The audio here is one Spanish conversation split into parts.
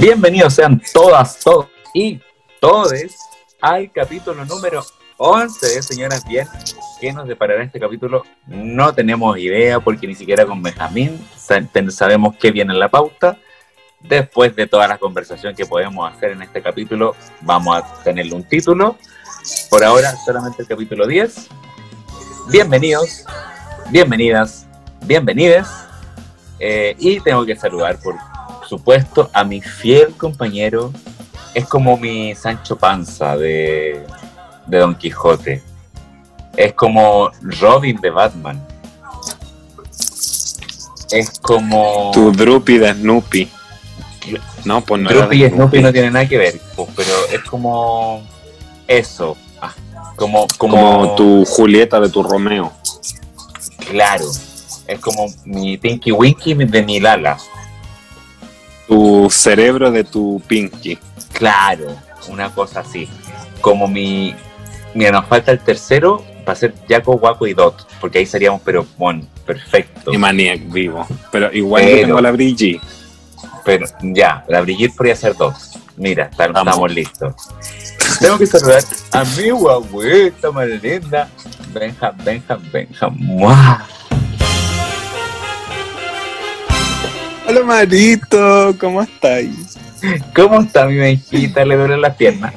Bienvenidos sean todas, todos y todes al capítulo número 11 de Señoras Bien. ¿Qué nos deparará este capítulo? No tenemos idea porque ni siquiera con Benjamín sabemos qué viene en la pauta. Después de toda la conversación que podemos hacer en este capítulo, vamos a tenerle un título. Por ahora, solamente el capítulo 10. Bienvenidos, bienvenidas, bienvenides. Eh, y tengo que saludar, por supuesto, a mi fiel compañero. Es como mi Sancho Panza de, de Don Quijote. Es como Robin de Batman. Es como. Tu Drupi de Snoopy. No, pues no. Drupi y Snoopy no tienen nada que ver, pues, pero es como. Eso. Ah, como, como, como tu Julieta de tu Romeo. Claro. Es como mi Pinky Winky de mi Lala. Tu cerebro de tu Pinky. Claro, una cosa así. Como mi. Mira, nos falta el tercero para ser Jaco, Guaco y Dot, porque ahí seríamos, pero bueno, perfecto. Y Maniac vivo. Pero igual yo tengo la Brigitte. Pero ya, la Brigitte podría ser dos. Mira, estamos, listos. Tengo que saludar a mi guaguita más linda, Benja, Benja, Benja. Hola Marito, ¿cómo estáis? ¿Cómo está mi Benjita? ¿Le duele la pierna?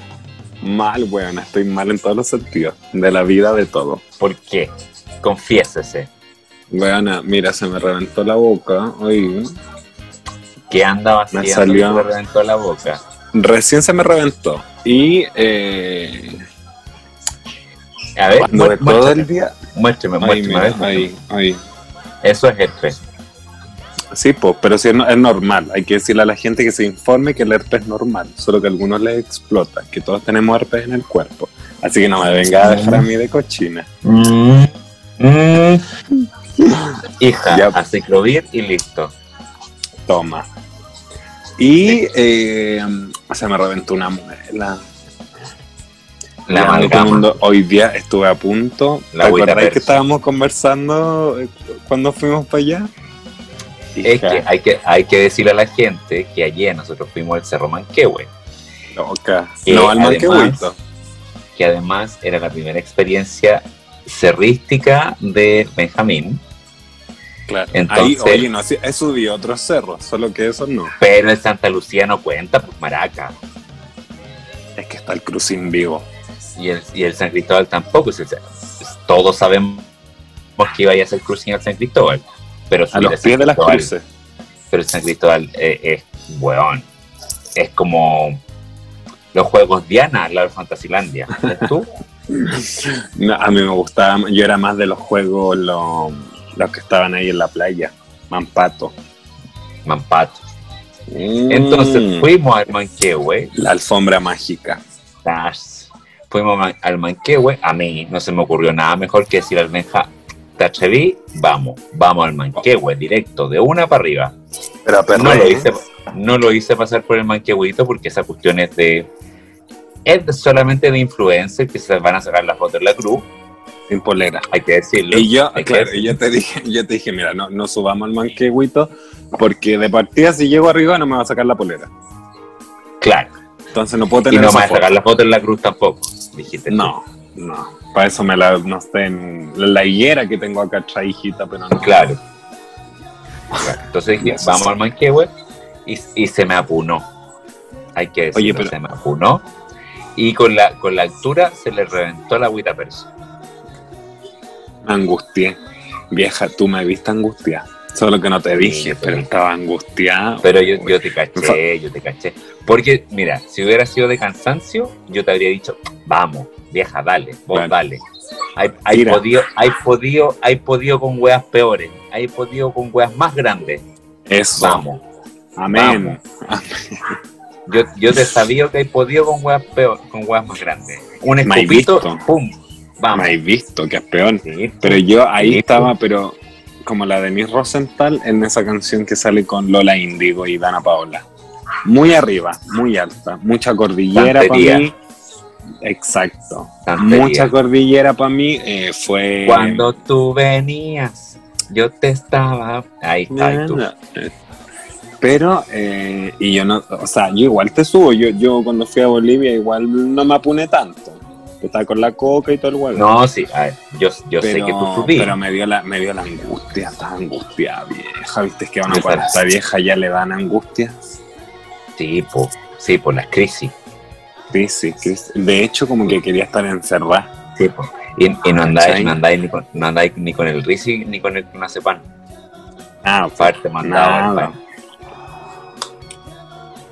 Mal, weón, estoy mal en todos los sentidos, de la vida, de todo. ¿Por qué? Confiésese. Weona, mira, se me reventó la boca hoy. ¿Qué andaba haciendo? Me salió... Se me reventó la boca. Recién se me reventó. Y. Eh... A ver, todo el día. Muéstrame, muéstrame. ahí, ahí. Eso es herpes. Sí, pues, pero sí es, normal. Hay que decirle a la gente que se informe que el herpes es normal, solo que a algunos les explota, que todos tenemos herpes en el cuerpo. Así que no me venga a dejar a mí de cochina. Mm, mm. Hija, ya. a ciclovir y listo. Toma. Y eh, se me reventó una muela. La hoy día estuve a punto. La ¿Te acuerdas que estábamos conversando eh, cuando fuimos para allá? Es que hay, que hay que decirle a la gente que ayer nosotros fuimos al Cerro Manquehue. no al Manquehuito. Que además era la primera experiencia cerrística de Benjamín. Claro. Entonces, Ahí, oye, no, he subido otros cerros, solo que eso no. Pero el Santa Lucía no cuenta, pues Maraca. Es que está el crucín vivo. Y el, y el San Cristóbal tampoco. Todos sabemos que iba a ser crucín al San Cristóbal. Pero a los pies de las cruces. Pero San Cristóbal eh, es, weón. Es como los juegos Diana, la Fantasilandia. ¿Tú? a mí me gustaba, yo era más de los juegos, los, que estaban ahí en la playa. Mampato. Mampato. Mm. Entonces fuimos al Manquehue. La alfombra mágica. Fuimos al Manquehue. A mí no se me ocurrió nada mejor que decir al Benja, te atreví, vamos, vamos al manquehue, directo, de una para arriba. Pero, no, lo hice, no lo hice pasar por el manquehuito porque esa cuestión es de. Es solamente de influencers que se van a sacar la foto en la cruz. Sin polera. Hay que decirlo. Y yo, claro, y yo te dije, yo te dije, mira, no, no subamos al manquehuito porque de partida si llego arriba no me va a sacar la polera. Claro. Entonces no puedo tener. Y no me va a sacar la foto en la cruz tampoco, dijiste. No, no. Para eso me la, no sé, en la higuera que tengo acá traijita, pero no. Claro. Entonces vamos al manquehue y, y, se me apunó. Hay que decirlo, Oye, pero... se me apunó. Y con la, con la altura se le reventó la agüita persa. Me angustié. Vieja, tú me viste angustiada. Solo que no te dije, pero estaba angustiada. Pero yo, yo te caché, yo te caché. Porque, mira, si hubiera sido de cansancio, yo te habría dicho, vamos, vieja, dale, vos dale. Hay, hay podido, hay podido, hay podido con weas peores, hay podido con weas más grandes. Eso. Vamos. Amén. Yo, yo te sabía que hay podido con weas peor, con weas más grandes. Un escupito, pum. Vamos. Me visto que es peor. pero yo ahí estaba, pero como la de Miss Rosenthal en esa canción que sale con Lola Indigo y Dana Paola. Muy arriba, muy alta, mucha cordillera para mí Exacto. Mucha cordillera para mí eh, fue. Cuando tú venías, yo te estaba. Ahí está. Pero, eh, y yo no, o sea, yo igual te subo. Yo, yo cuando fui a Bolivia igual no me apuné tanto. Estaba con la coca y todo el huevo. No, sí, a ver, yo, yo sé que tú subí. Pero me dio la, me dio la angustia, estaba angustiada, vieja. ¿Viste? Es que a una cuando está vieja ya le dan angustia. Sí, po, sí, por las crisis. Sí, sí, crisis. De hecho, como que quería estar encerrada. Sí, po. Y, y no andáis, no andáis ni con, no andáis ni con el risi ni con el clonazepam. Ah, Aparte, mandado nada.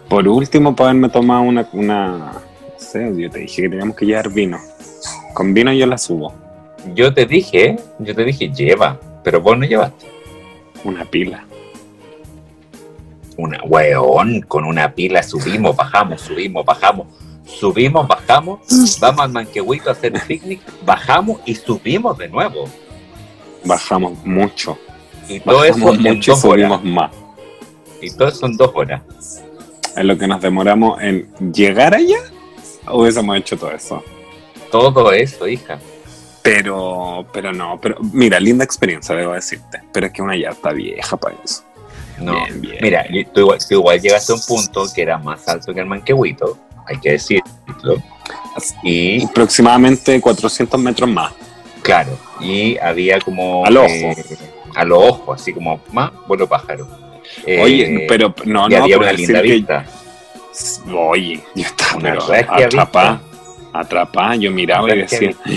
Por último, para haberme tomado una, una. No sé, yo te dije que teníamos que llevar vino. Con vino yo la subo. Yo te dije, yo te dije, lleva, pero vos no llevaste. Una pila. Una weón, con una pila subimos, bajamos, subimos, bajamos, subimos, bajamos, vamos al manquehuito a hacer picnic, bajamos y subimos de nuevo. Bajamos mucho. Y todo eso Bajamos mucho y dos horas. subimos más. Y todo eso en dos horas. En lo que nos demoramos en llegar allá, hubiésemos hecho todo eso. Todo eso, hija. Pero, pero no, pero mira, linda experiencia, debo decirte. Pero es que una ya está vieja para eso. No. Bien, bien. Mira, tú igual, tú igual llegaste a un punto que era más alto que el manquehuito, hay que decirlo. Y Aproximadamente 400 metros más. claro, y había como. Al ojo. eh, a los ojos, así como más vuelo pájaro. Eh, Oye, pero no, y no, había una linda que- vista. Oye, yo estaba Una atrapada, atrapada, yo miraba y decía, "¡Ah!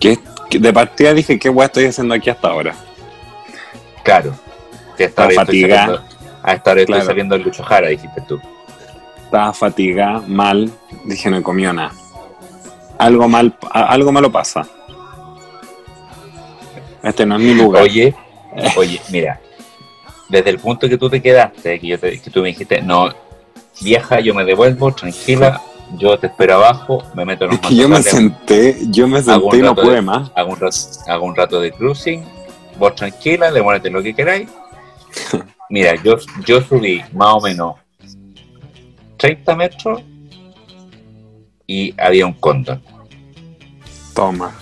¿qué, qué- de partida dije, ¿qué weá estoy haciendo aquí hasta ahora? Claro. Que hasta ahora Estaba estoy saliendo- A esta hora Claro. estoy saliendo el Lucho Jara, dijiste tú. Estaba fatigada, mal, dije, no he comido nada. Algo mal, algo malo pasa. Este no es mi lugar. Oye, oye, mira, desde el punto que tú te quedaste, que, yo te- que tú me dijiste, no, vieja, yo me devuelvo, tranquila, yo te espero abajo, me meto en es que yo me senté, yo me un senté y no pude de- más. hago un, rato, hago un rato de cruising, vos tranquila, demórate lo que queráis. Mira, yo, yo subí más o menos 30 metros y había un cóndor. Toma,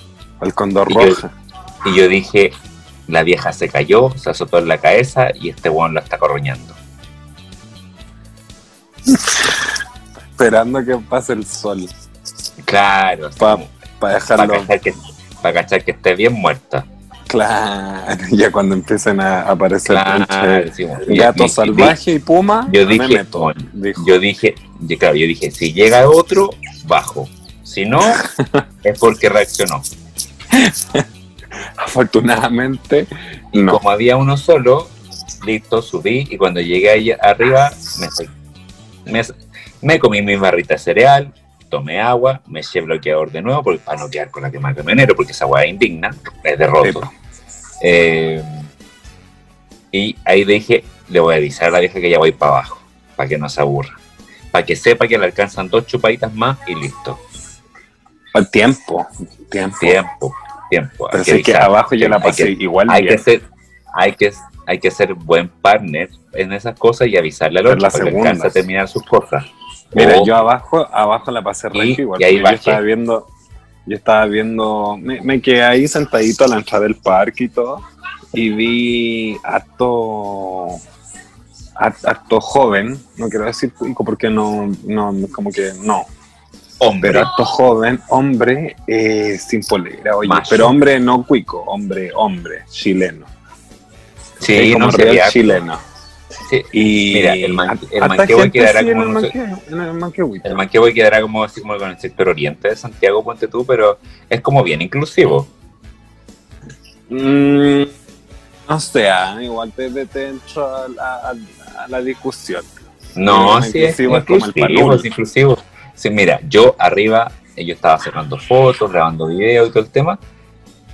el Y yo- roja. Y yo dije, la vieja se cayó, se azotó en la cabeza y este weón la está corroñando. Esperando que pase el sol. Claro, así Pa- Para para cachar, pa' cachar que esté bien muerta. Claro. Ya cuando empiecen a aparecer Claro, sí, bueno. Gato salvaje y puma, yo me dije, meto. bueno, dijo. Yo dije, yo, claro, yo dije, si llega otro, bajo. Si no, es porque reaccionó. Afortunadamente, Y no. como había uno solo, listo, subí y cuando llegué ahí arriba, me, fui. me, me comí mi barrita de cereal, tomé agua, me eché bloqueador de nuevo porque, para no quedar con la quema de camionero, porque esa agua es indigna, es de roto. Eh, y ahí dije, le voy a avisar a la vieja que ya voy para abajo, para que no se aburra. Para que sepa que le alcanzan dos chupaditas más y listo. Al tiempo, tiempo. Tiempo, tiempo. Pero que que abajo yo la Hay pasé que- igual hay bien. que ser hay que hay que ser buen partner en esas cosas y avisarle al otro para que segunda. alcance a terminar sus cosas Mira, yo abajo, abajo la pasé Y- igual. y ahí yo estaba viendo, yo estaba viendo, me, me quedé ahí sentadito a la entrada del parque y todo, y vi harto, har- harto joven, no quiero decir cuico porque no, no, como que no, hombre pero harto joven, hombre eh, sin polera, oye, Macho. pero hombre no cuico, hombre, hombre, chileno. sí como no real sería chileno. Sí. Y Mira, el man- el manquehue quedará sí en como el manquehue, en el manquehue quedará como así como con el sector oriente de Santiago ponte tú pero es como bien inclusivo Mm, no sé, ah, igual te, te, entro a, la discusión. no Sí, es inclusivo es es inclusivo sí mira yo arriba eh, yo estaba sacando fotos grabando videos y todo el tema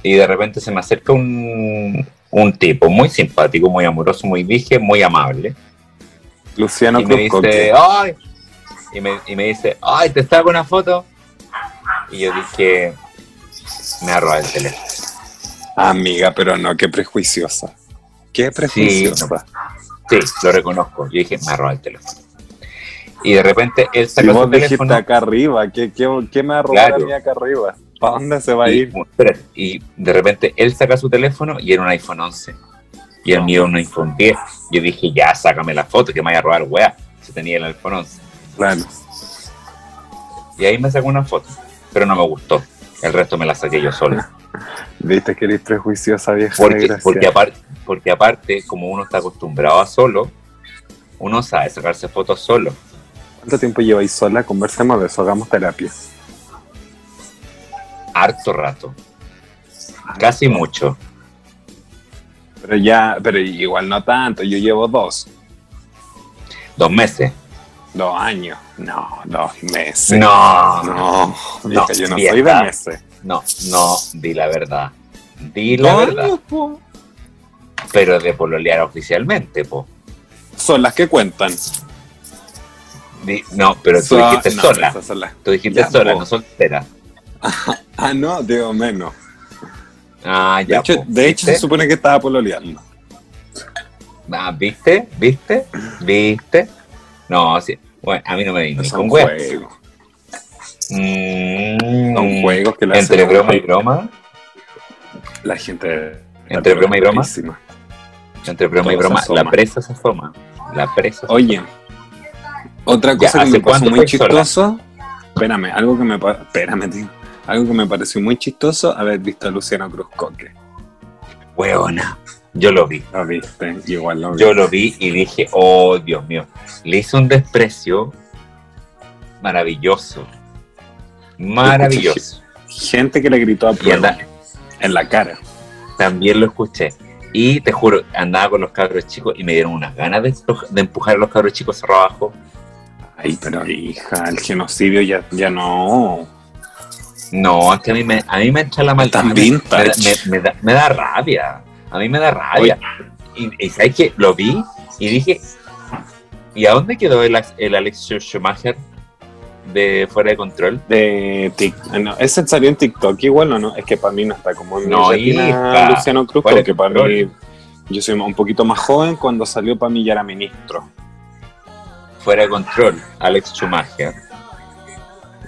y de repente se me acerca un un tipo muy simpático, muy amoroso, muy dije, muy amable. Luciano y me dice, ¡ay! Y me, y me dice, ¡ay, te saco una foto! Y yo dije, me ha robado el teléfono. Amiga, pero no, qué prejuiciosa. Qué prejuiciosa. Sí, lo reconozco. Yo dije, me ha robado el teléfono. Y de repente él saca vos su teléfono. acá arriba, ¿qué, qué, qué me va a robar Claro. a mí acá arriba? ¿Para dónde se va a ir? espérate, y de repente él saca su teléfono y era un iPhone 11. Y el mío un iPhone 10. Yo dije, ya, sácame la foto, que me vaya a robar, weá. Si tenía el iPhone 11. Claro. Y ahí me sacó una foto, pero no me gustó. El resto me la saqué yo solo. Viste que eres prejuiciosa vieja. Porque, porque, aparte, porque aparte, como uno está acostumbrado a solo, uno sabe sacarse fotos solo. ¿Cuánto tiempo lleváis sola? Conversemos de eso, hagamos terapia. Harto rato. Casi mucho. Pero ya, pero igual no tanto, yo llevo dos. Dos meses. Dos años. No, dos meses. No, No, yo no soy de meses. no, no, di la verdad. Di la verdad. años, po. Pero de pololear oficialmente, po. Son las que cuentan. Di- no, pero tú Son- dijiste no, sola. las- Tú dijiste Ya, sola, po. no soltera. Ah, no, digo menos. Ah, De ya. hecho, po. de hecho se supone que estaba pololeando. Ah, ¿viste? ¿Viste? ¿Viste? No, sí. Bueno, a mí no me di ni Son con juegos. Mm, Son juegos que le Entre broma y broma. La gente. Entre broma y broma. Entre broma y broma. La presa se asoma. La presa se Oye, otra Ya, cosa que ¿hace me pasó muy chistoso. Espérame, algo que me pa- espérame, tío. Algo que me pareció muy chistoso haber visto a Luciano Cruz Coque. Hueona. Yo lo vi. Lo viste, igual lo vi. Yo lo vi y dije, oh Dios mío. Le hizo un desprecio maravilloso. Maravilloso. Gente que le gritó a prueba en la cara. también lo escuché. Y te juro, andaba con los cabros chicos y me dieron unas ganas de, de empujar a los cabros chicos cerro abajo. Ay, pero hija, el genocidio ya, ya no. No, es que a mí me, a mí me echa la maldad. Tan Me, da, me da rabia. A mí me da rabia. Y, y ¿sabes qué? Lo vi y dije, ¿y a dónde quedó el, el Alex Schumacher de Fuera de Control? De tic- no, ese salió en TikTok igual o no, es que para mí no está como en mi No, retina hija. Luciano Cruz, porque para control. mí, yo soy un poquito más joven, cuando salió para mí ya era ministro. Fuera de Control, Alex Schumacher.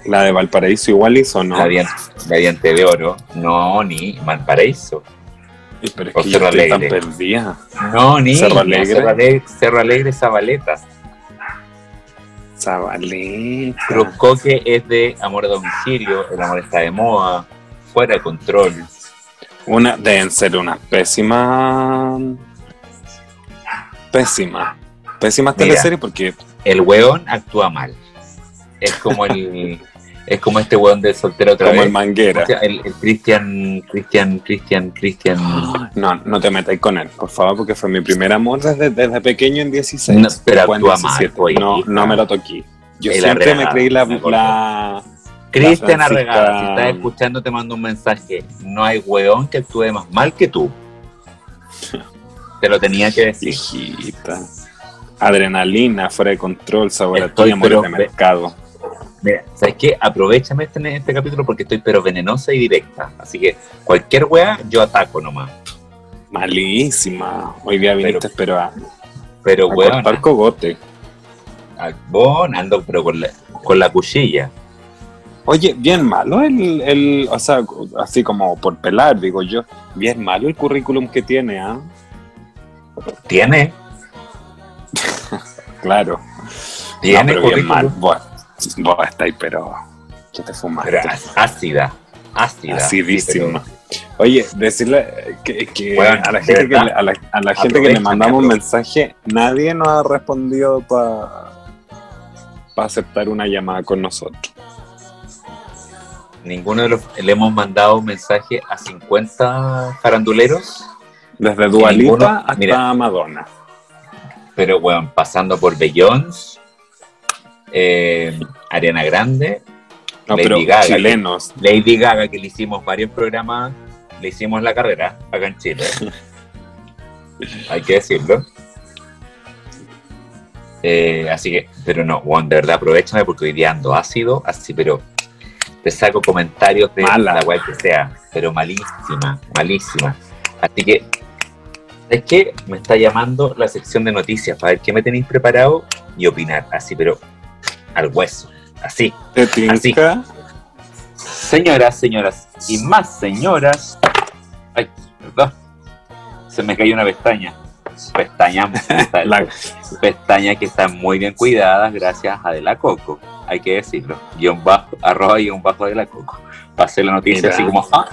La de Valparaíso igual hizo, ¿no? La, diente de oro. No, ni Valparaíso. Pero es o que Cerro estoy tan Alegre. perdida. No, ni Cerro Alegre. Cerro Alegre, Cerro Alegre, Zabaleta. Zabaleta. Cruz Coque es de Amor a Domicilio, El Amor está de moda, Fuera de Control. Una, deben ser unas pésimas. Pésimas. Pésimas teleseries porque. El weón actúa mal. Es como el es como este weón de soltero otra Como vez. el manguera. El, el Cristian, Cristian, Cristian, Cristian. No, no te metáis con él, por favor, porque fue mi primer amor desde, desde pequeño en 16. No, pero actúa mal, pues, No, hija. no me lo toqué. Yo El siempre me creí la, me la- Cristian Arregada, si estás escuchando te mando un mensaje. No hay weón que actúe más mal que tú. Te lo tenía que decir. hijita. Adrenalina, fuera de control, sabor a ti, pero de mercado. Mira, ¿sabes qué? Aprovechame este, este capítulo porque estoy pero venenosa y directa. Así que cualquier weá yo ataco nomás. Malísima. Hoy día viniste, pero a, Pero a weón, cortar cogote. vos ando pero con la, con la cuchilla. Oye, bien malo el, el, o sea, así como por pelar, digo yo, bien malo el currículum que tiene, ¿ah? Tiene, Claro. tiene no, pero bien currículum. mal. Vos, estáis, pero que te. Pero ácida, ácida. Acidísima. Oye, decirle que, que Bueno, a la gente, que le, a la, a la gente que le Aprovechan, mandamos un mensaje, nadie nos ha respondido para aceptar una llamada con nosotros. Ninguno de los le hemos mandado un mensaje a 50 faranduleros, Desde Dualipa hasta mira. Madonna. pero bueno, pasando por Beyoncé, eh, Ariana Grande, No, Lady pero Gaga, chilenos. Lady Gaga, que le hicimos varios programas, le hicimos la carrera acá en Chile. Hay que decirlo. Eh, así que, pero no, Juan, de verdad, aprovechame porque hoy día ando ácido, así, pero te saco comentarios de Mala. la web que sea, pero malísima, malísima. Así que, es que me está llamando la sección de noticias para ver qué me tenéis preparado y opinar, así, pero al hueso, así. ¿Te tinca? Señoras, señoras y más señoras. Ay, perdón. Se me cayó una pestaña. Pestañas, pestañas que están muy bien cuidadas gracias a De La Coco, hay que decirlo. Guión bajo, arroba un bajo de La Coco. Pasé la noticia así como, ah,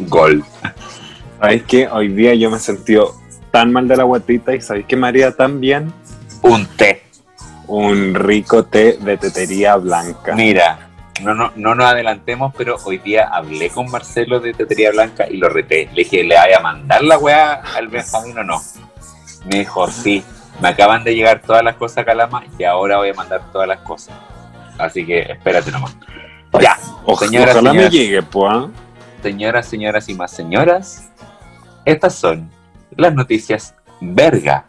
gol. ¿Sabéis que hoy día yo me he sentido tan mal de la guatita y sabéis que me haría tan bien? Un té. Un rico té de tetería blanca. Mira, no, no, no nos adelantemos, pero hoy día hablé con Marcelo de Tetería Blanca y lo reté. Le dije, ¿le vaya a mandar la weá al Benjamín o no? Me dijo, sí, me acaban de llegar todas las cosas a Calama y ahora voy a mandar todas las cosas. Así que espérate nomás. Ya, señoras, ojalá me llegue, pues. Señoras, señoras y más señoras, estas son las noticias verga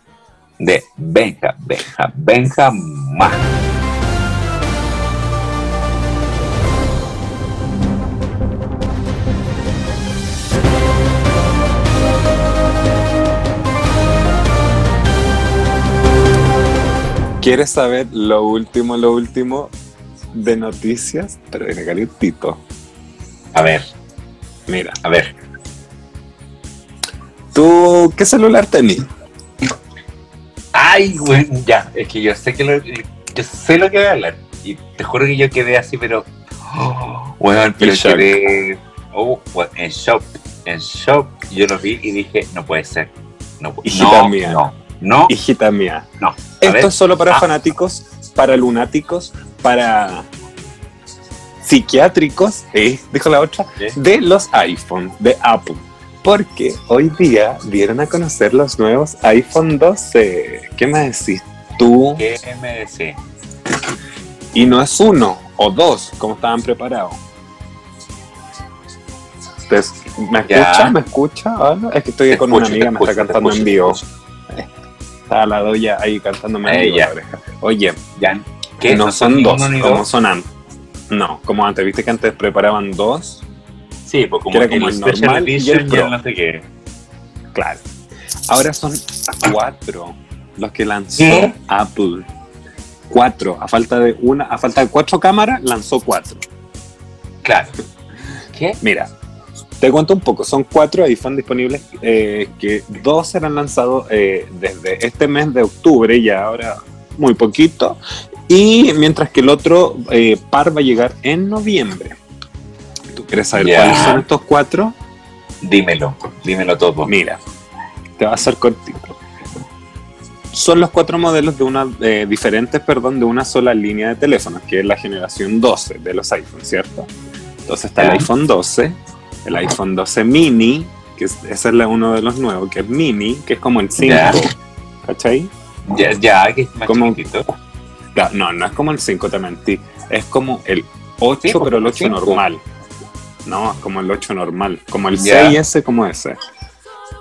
de Benja, Benja, Benja más. ¿Quieres saber lo último, lo último de noticias? Pero viene calientito. A ver. Mira. A ver. ¿Tú qué celular tenés? Ay, güey, ya. Es que yo sé que lo, yo sé lo que voy a hablar. Y te juro que yo quedé así, pero. bueno, pero quedé. Oh, en shock. En shock. Yo lo vi y dije, no puede ser. No, no, mía. no. No. Hijita mía. No. Esto es solo para ah. fanáticos, para lunáticos, para psiquiátricos, eh, dijo la otra, de los iPhones de Apple. Porque hoy día dieron a conocer los nuevos iPhone 12. ¿Qué me decís tú? ¿Qué me decís? Y no es uno o dos, como estaban preparados. ¿Me escucha? ¿Me escucha? Es que estoy con una amiga, me está cantando en vivo. Está la doya ahí cantándome en la oreja. Oye, ya, que no, son dos, como son antes. No, como antes, viste que antes preparaban dos. Sí, pues como, era como el, normal y el pro. no sé qué. Claro. Ahora son cuatro los que lanzó Apple. Cuatro. A falta de una, a falta de cuatro cámaras, lanzó cuatro. Claro. ¿Qué? Mira, te cuento un poco, son cuatro iPhone disponibles, eh, que dos serán lanzados eh, desde este mes de octubre, y ahora muy poquito, y mientras que el otro eh, par va a llegar en noviembre. ¿Tú quieres saber cuáles son estos cuatro? Dímelo, dímelo todo. Mira, te va a ser cortito. Son los cuatro modelos de una diferentes, perdón, de una sola línea de teléfonos, que es la generación 12 de los iPhones, ¿cierto? Entonces está el iPhone 12, el iPhone 12 mini, que ese es uno de los nuevos, que es mini, que es como el 5. ¿Cachai? Ya, ya, que es más como, No, no es como el 5, te mentí. Es como el 8, pero el 8 normal. No, es como el 8 normal. Como el 6S, como ese.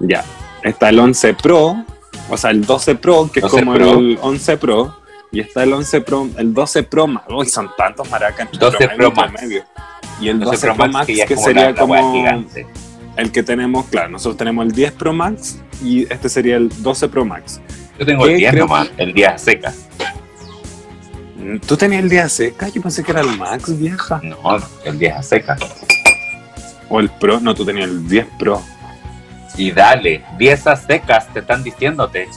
Ya. Está el 11 Pro, o sea, el 12 Pro, que es como el 11 Pro. Y está el 11 Pro, el 12 Pro Uy, son tantos maracas. 12 Pro, Pro Medio. Y el 12 Pro Max, que, sería como el que tenemos, claro, nosotros tenemos el 10 Pro Max y este sería el 12 Pro Max. Yo tengo el 10 nomás, el 10 seca. ¿Tú tenías el 10 seca? Yo pensé que era el Max, vieja. No, el 10 seca. O el Pro, no, tú tenías el 10 Pro. Y dale, 10 a secas te están diciéndote.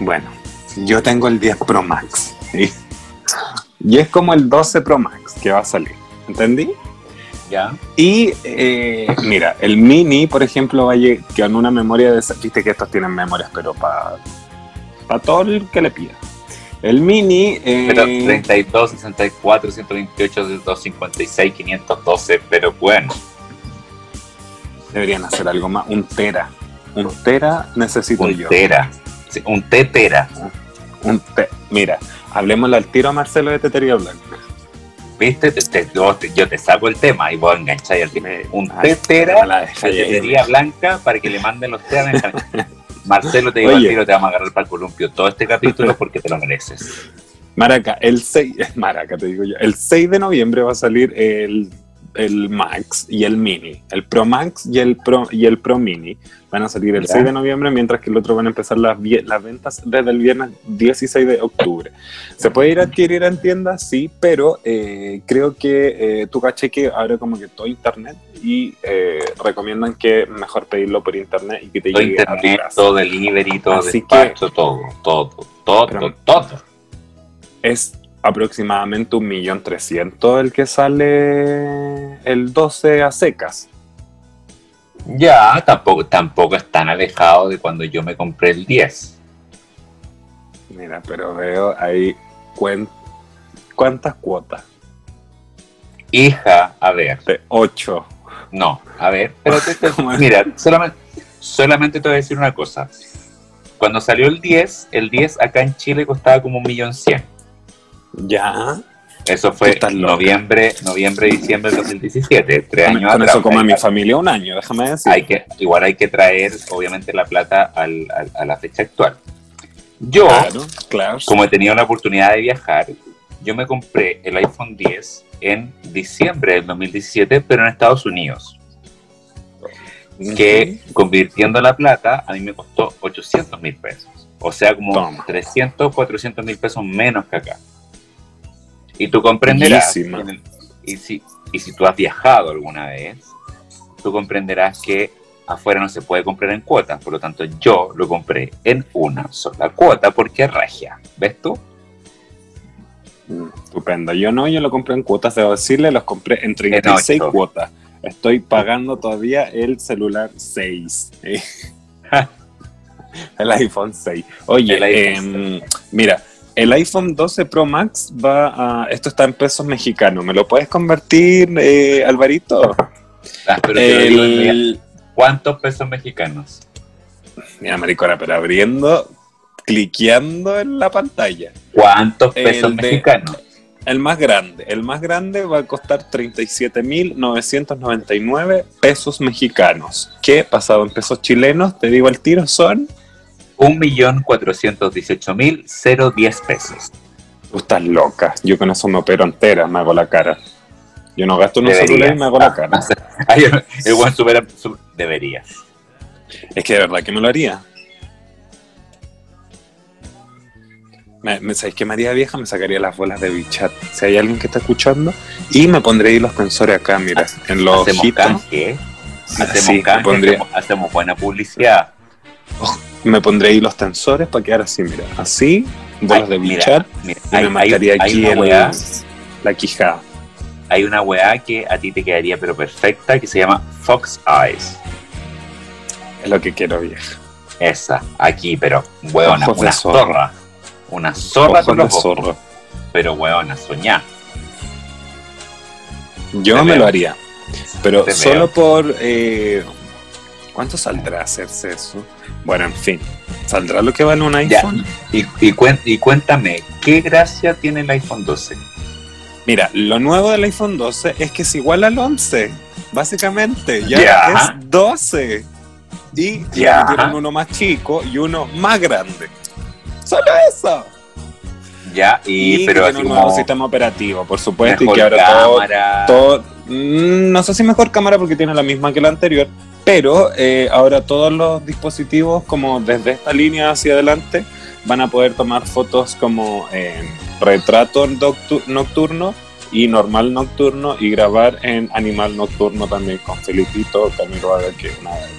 Bueno, yo tengo el 10 Pro Max. Y es como el 12 Pro Max que va a salir. ¿Entendí? Y eh, mira, el mini, por ejemplo, va a que en una memoria de. Viste que estos tienen memorias, pero para para todo el que le pida. El mini. Eh, pero 32, 64, 128, 256, 512, pero bueno. Deberían hacer algo más. Un tera. Un tera necesito un yo. Tera. un tetera. Un te. Mira, hablemosle al tiro a Marcelo de Tetería Blanca. ¿Viste? yo, te, saco el tema y vos engancháis al tema. Un tetera de blanca para que le manden los temas. Marcelo, te digo al tiro, te vamos a agarrar para el columpio todo este capítulo porque te lo mereces. Maraca, el 6, Maraca te digo yo, el 6 de noviembre va a salir el el Max y el Mini. El Pro Max y el Pro, y el Pro Mini van a salir el Ya. 6 de noviembre, mientras que el otro van a empezar las, las ventas desde el viernes 16 de octubre. ¿Se puede ir a adquirir en tiendas? Sí, pero eh, creo que eh, tú caché que ahora como que todo internet y eh, recomiendan que mejor pedirlo por internet y que te Todo llegue a tu internet, casa. todo delivery, todo Así despacho, todo, todo, todo, Pero- todo. es aproximadamente un millón trescientos el que sale el 12 a secas. Ya, tampoco, tampoco es tan alejado de cuando yo me compré el 10. Mira, pero veo ahí cuen- cuántas cuotas. Hija, a ver, De 8. no, a ver, pero mira, solamente, solamente te voy a decir una cosa. Cuando salió el 10, el 10 acá en Chile costaba como un millón cien. Ya. Eso fue noviembre, noviembre, diciembre de 2017, tres años con atrás. eso come Hay- mi familia un año, déjame decir. hay que, igual hay que traer, obviamente, la plata al- al- a la fecha actual. Yo, Claro, claro. como he tenido la oportunidad de viajar, yo me compré el iPhone 10 en diciembre del 2017, pero en Estados Unidos, que convirtiendo la plata a mí me costó 800 mil pesos. O sea, como Toma. 300, 400 mil pesos menos que acá. Y tú comprenderás, Bellísima. en y, si, y si tú has viajado alguna vez, tú comprenderás que afuera no se puede comprar en cuotas, por lo tanto yo lo compré en una sola cuota porque es regia. ¿Ves tú? Mm, Estupendo. Yo no, yo lo compré en cuotas, debo decirle, los compré en 36 ocho. cuotas. Estoy pagando todavía el celular 6. eh. el iPhone 6. Oye, em, mira, el iPhone 12 Pro Max va a... Esto está en pesos mexicanos. ¿Me lo puedes convertir, eh, Alvarito? Ah, pero. El... ¿Cuántos pesos mexicanos? Mira, maricona, pero abriendo, cliqueando en la pantalla. ¿Cuántos El pesos de- mexicanos? El más grande, el más grande va a costar 37.999 pesos mexicanos, que pasado en pesos chilenos, te digo el tiro, son... 1.418.010 pesos. Tú estás loca, yo con eso me opero entera, me hago la cara. Yo no gasto en un celular y me hago la cara. Ay, el buen supera. su- deberías. Es que de verdad que me lo haría. Me, me- ¿Sabéis qué María Vieja? Me sacaría las bolas de bichat. Si hay alguien que está escuchando. Y me pondré ahí los tensores acá, mira, en los Hacemos ojitos. canje. Hacemos Sí, me canje, pondría- hacemos, hacemos buena publicidad. Me pondré ahí los tensores para quedar así, mira. Así, bolas de mira, Y me hay- hay aquí una el- weá, la quijada. hay una weá que a ti te quedaría pero perfecta que se llama Fox Eyes. Es lo que quiero, vieja. Esa, aquí, pero weona, Ojos una zorra. Una zorra con los zorro. pero weona, soñá. Yo Te me veo. lo haría. Pero Te solo veo. por. eh, ¿Cuánto saldrá hacerse eso? Bueno, en fin. ¿Saldrá lo que vale un Ya. iPhone? Y, y, cuen- y cuéntame, ¿qué gracia tiene el iPhone 12? Mira, lo nuevo del iPhone 12 es que es igual al 11. Básicamente, ya, es 12. Y Ya. metieron uno más chico y uno más grande. Solo eso. Ya, y, Y, pero tiene un nuevo como sistema operativo, por supuesto, y que ahora todo, cámara. todo- mm, no sé si mejor cámara porque tiene la misma que la anterior, pero eh, ahora todos los dispositivos, como desde esta línea hacia adelante, van a poder tomar fotos como en retrato noctu- nocturno y normal nocturno y grabar en animal nocturno también con Felipito, Camilo Haga, que una vez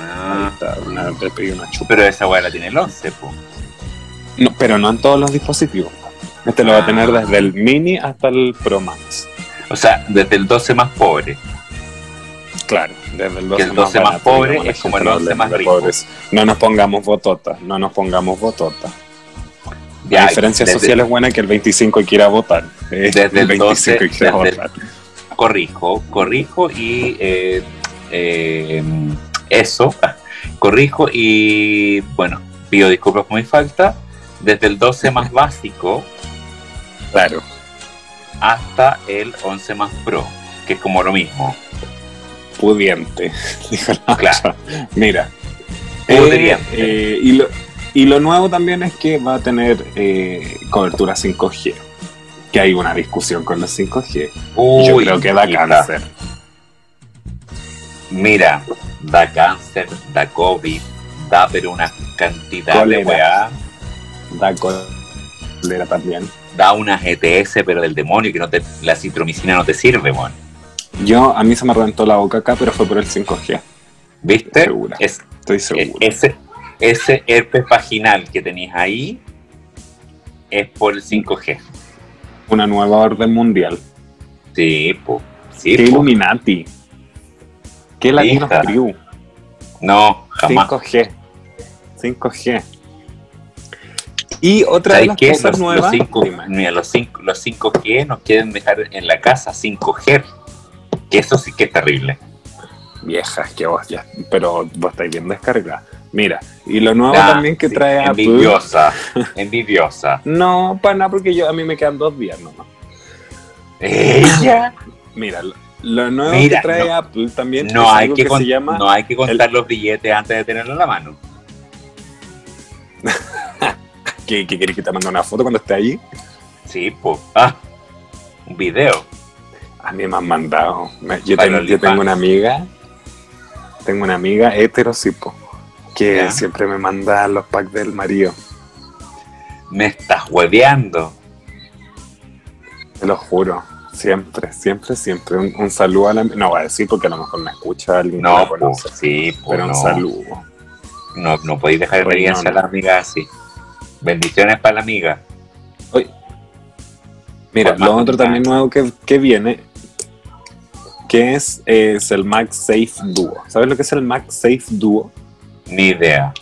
Ah, una vez pedí una chupa. pero esa weá la tiene el 11, po. No, pero no en todos los dispositivos. Este lo va a tener Ah. desde el mini hasta el Pro Max. O sea, desde el 12 más pobre. Claro, desde el Que 12, el 12 más barato, pobre es como el no 11 hable más rico. pobres. No nos pongamos bototas, no nos pongamos bototas. Ya, la diferencia desde- social es buena que el 25 quiera votar. Eh, Desde el 12, quiera desde votar. Corrijo, corrijo y eh, eh, eso, corrijo y bueno, pido disculpas por mi falta. Desde el 12 más básico Claro, hasta el 11 más pro, que es como lo mismo. Pudiente. dijo la Claro. Mira. Eh, eh, y, lo, y lo nuevo también es que va a tener eh, cobertura 5G. Que hay una discusión con los 5G. Uy, Yo creo que da cáncer. Mira, da cáncer, da COVID, da pero una cantidad de weá, Da cólera también. da unas ETS pero del demonio que no te, la citromicina no te sirve, mon. Yo, a mí se me reventó la boca acá, pero fue por el 5G. ¿Viste? Segura. Es, Estoy eh, seguro. ese, ese herpes vaginal que tenéis ahí es por el 5G. Una nueva orden mundial. Sí, po. Sí, Qué po. Illuminati. Qué Latinos. Crew. No, jamás. 5G. 5G. Y otra de ¿Sabes las qué? cosas Los, nuevas. los, cinco, Dime. mira, los, los 5G nos quieren dejar en la casa 5G. Que eso sí que es terrible. Viejas, que vos ya. Pero vos estáis bien descargada. Mira, y lo nuevo Ah, también que sí, trae Apple. Envidiosa. envidiosa. No, para nada, porque yo, a mí me quedan dos días nomás. Ella. Mira, lo, nuevo Mira, que trae no- Apple también No es hay, algo que que, con- se llama. no hay que contar los billetes antes de tenerlo en la mano. ¿Qué, qué querés que te mande una foto cuando esté allí? Sí, pues. Ah, un video. A mí me han mandado. Yo, tengo, yo tengo una amiga, tengo una amiga hetero, sí, po, que Ya. siempre me manda los packs del marido. Me estás hueveando. Te lo juro. Siempre, siempre, siempre. Un, un saludo a la No voy a decir porque a lo mejor me escucha alguien que No, pues, conoce. sí, pero un saludo. No, no podéis dejar Reinón. evidencia a la amiga así. Bendiciones para la amiga. Mira, Por más lo otro también nuevo que, que viene, que es, es el MagSafe Duo. ¿Sabes lo que es el MagSafe Duo? Ni idea.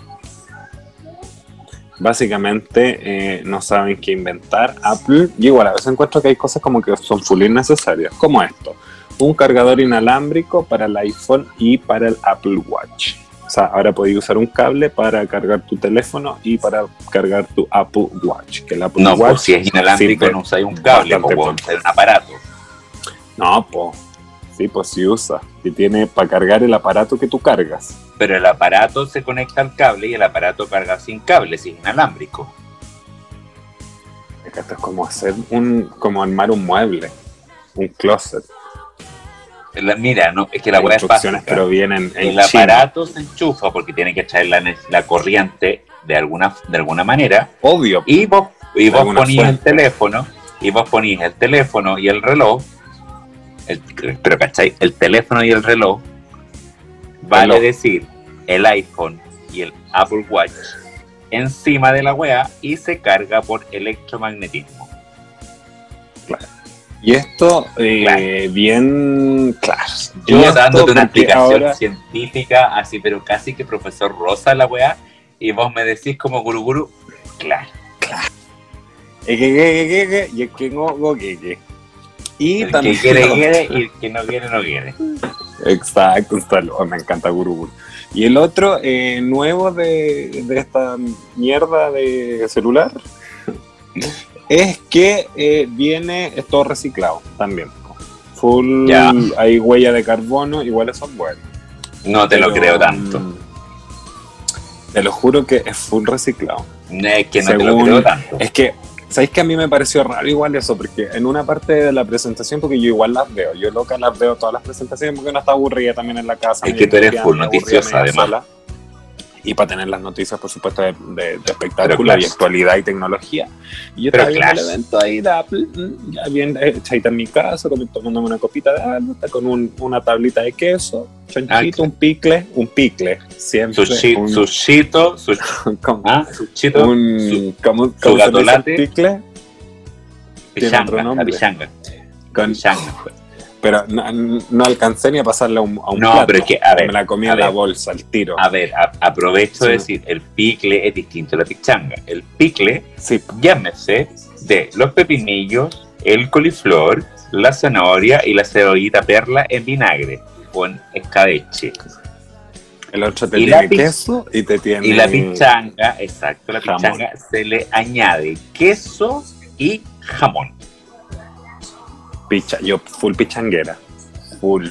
Básicamente eh, no saben qué inventar. Apple, y igual a veces encuentro que hay cosas como que son full innecesarias, como esto. Un cargador inalámbrico para el iPhone y para el Apple Watch. O sea, ahora podéis usar un cable para cargar tu teléfono y para cargar tu Apple Watch. Que el Apple No, Watch pues si es inalámbrico no usáis un cable, pues, es un aparato. No, pues. Sí, pues sí usa. Y tiene para cargar el aparato que tú cargas. Pero el aparato se conecta al cable y el aparato carga sin cable, si es inalámbrico. Acá esto es como hacer un, como armar un mueble, un closet. La- mira, no, es que la Hay weá es básica. pero vienen en el aparato se enchufa porque tiene que traer la, corriente de alguna, de alguna manera Obvio. y vos, y vos ponís el teléfono y vos ponís el teléfono y el reloj el- pero ¿cachai? el teléfono y el reloj vale Reloj. decir el iPhone y el Apple Watch encima de la wea y se carga por electromagnetismo. Y esto, eh, bien claro. yo dándote una explicación ahora- científica así pero casi que profesor Rosa la wea y vos me decís como guru guru claro. Que, y el que Y el también. que quiere quiere y el que no quiere no quiere Exacto, me encanta Guru Guru. Y el otro eh, nuevo de, de esta mierda de celular es que eh, viene es todo reciclado también. Full, Ya. hay huella de carbono, iguales son buenos. no te lo creo tanto mm, Te lo juro que es full reciclado. No, es que no te lo creo tanto. Es que, ¿sabéis que a mí me pareció raro igual eso? Porque en una parte de la presentación, porque yo igual las veo, yo loca las veo todas las presentaciones porque uno está aburrida también en la casa. Es que tú eres full noticiosa, además. sola. Y para tener las noticias, por supuesto, de, de- de espectáculo y actualidad y tecnología. Y yo estaba viendo el evento ahí de Apple, ya bien echadita en mi casa, tomándome una copita de algo, está con un- una tablita de queso, chanchito, Ah, un picle, un picle, siempre. Sushi, un, sushito, su, como- ah, sushito, un, ¿cómo, su cómo se dice picle? tiene otro pichanga, nombre. pichanga, Con-. pero no, no alcancé ni a pasarle a un, a un No, plato. pero es que, a ver, me la comí a a la ver. bolsa, al tiro. A ver, a- aprovecho Sí. de decir, el picle es distinto a la pichanga. El picle, Sí, llámese de los pepinillos, el coliflor, la zanahoria y la cebollita perla en vinagre en escabeche. el otro te Y tiene queso y te tiene... Y la pichanga, exacto, la Jamón. pichanga se le añade queso y jamón. Picha, yo full pichanguera. Full.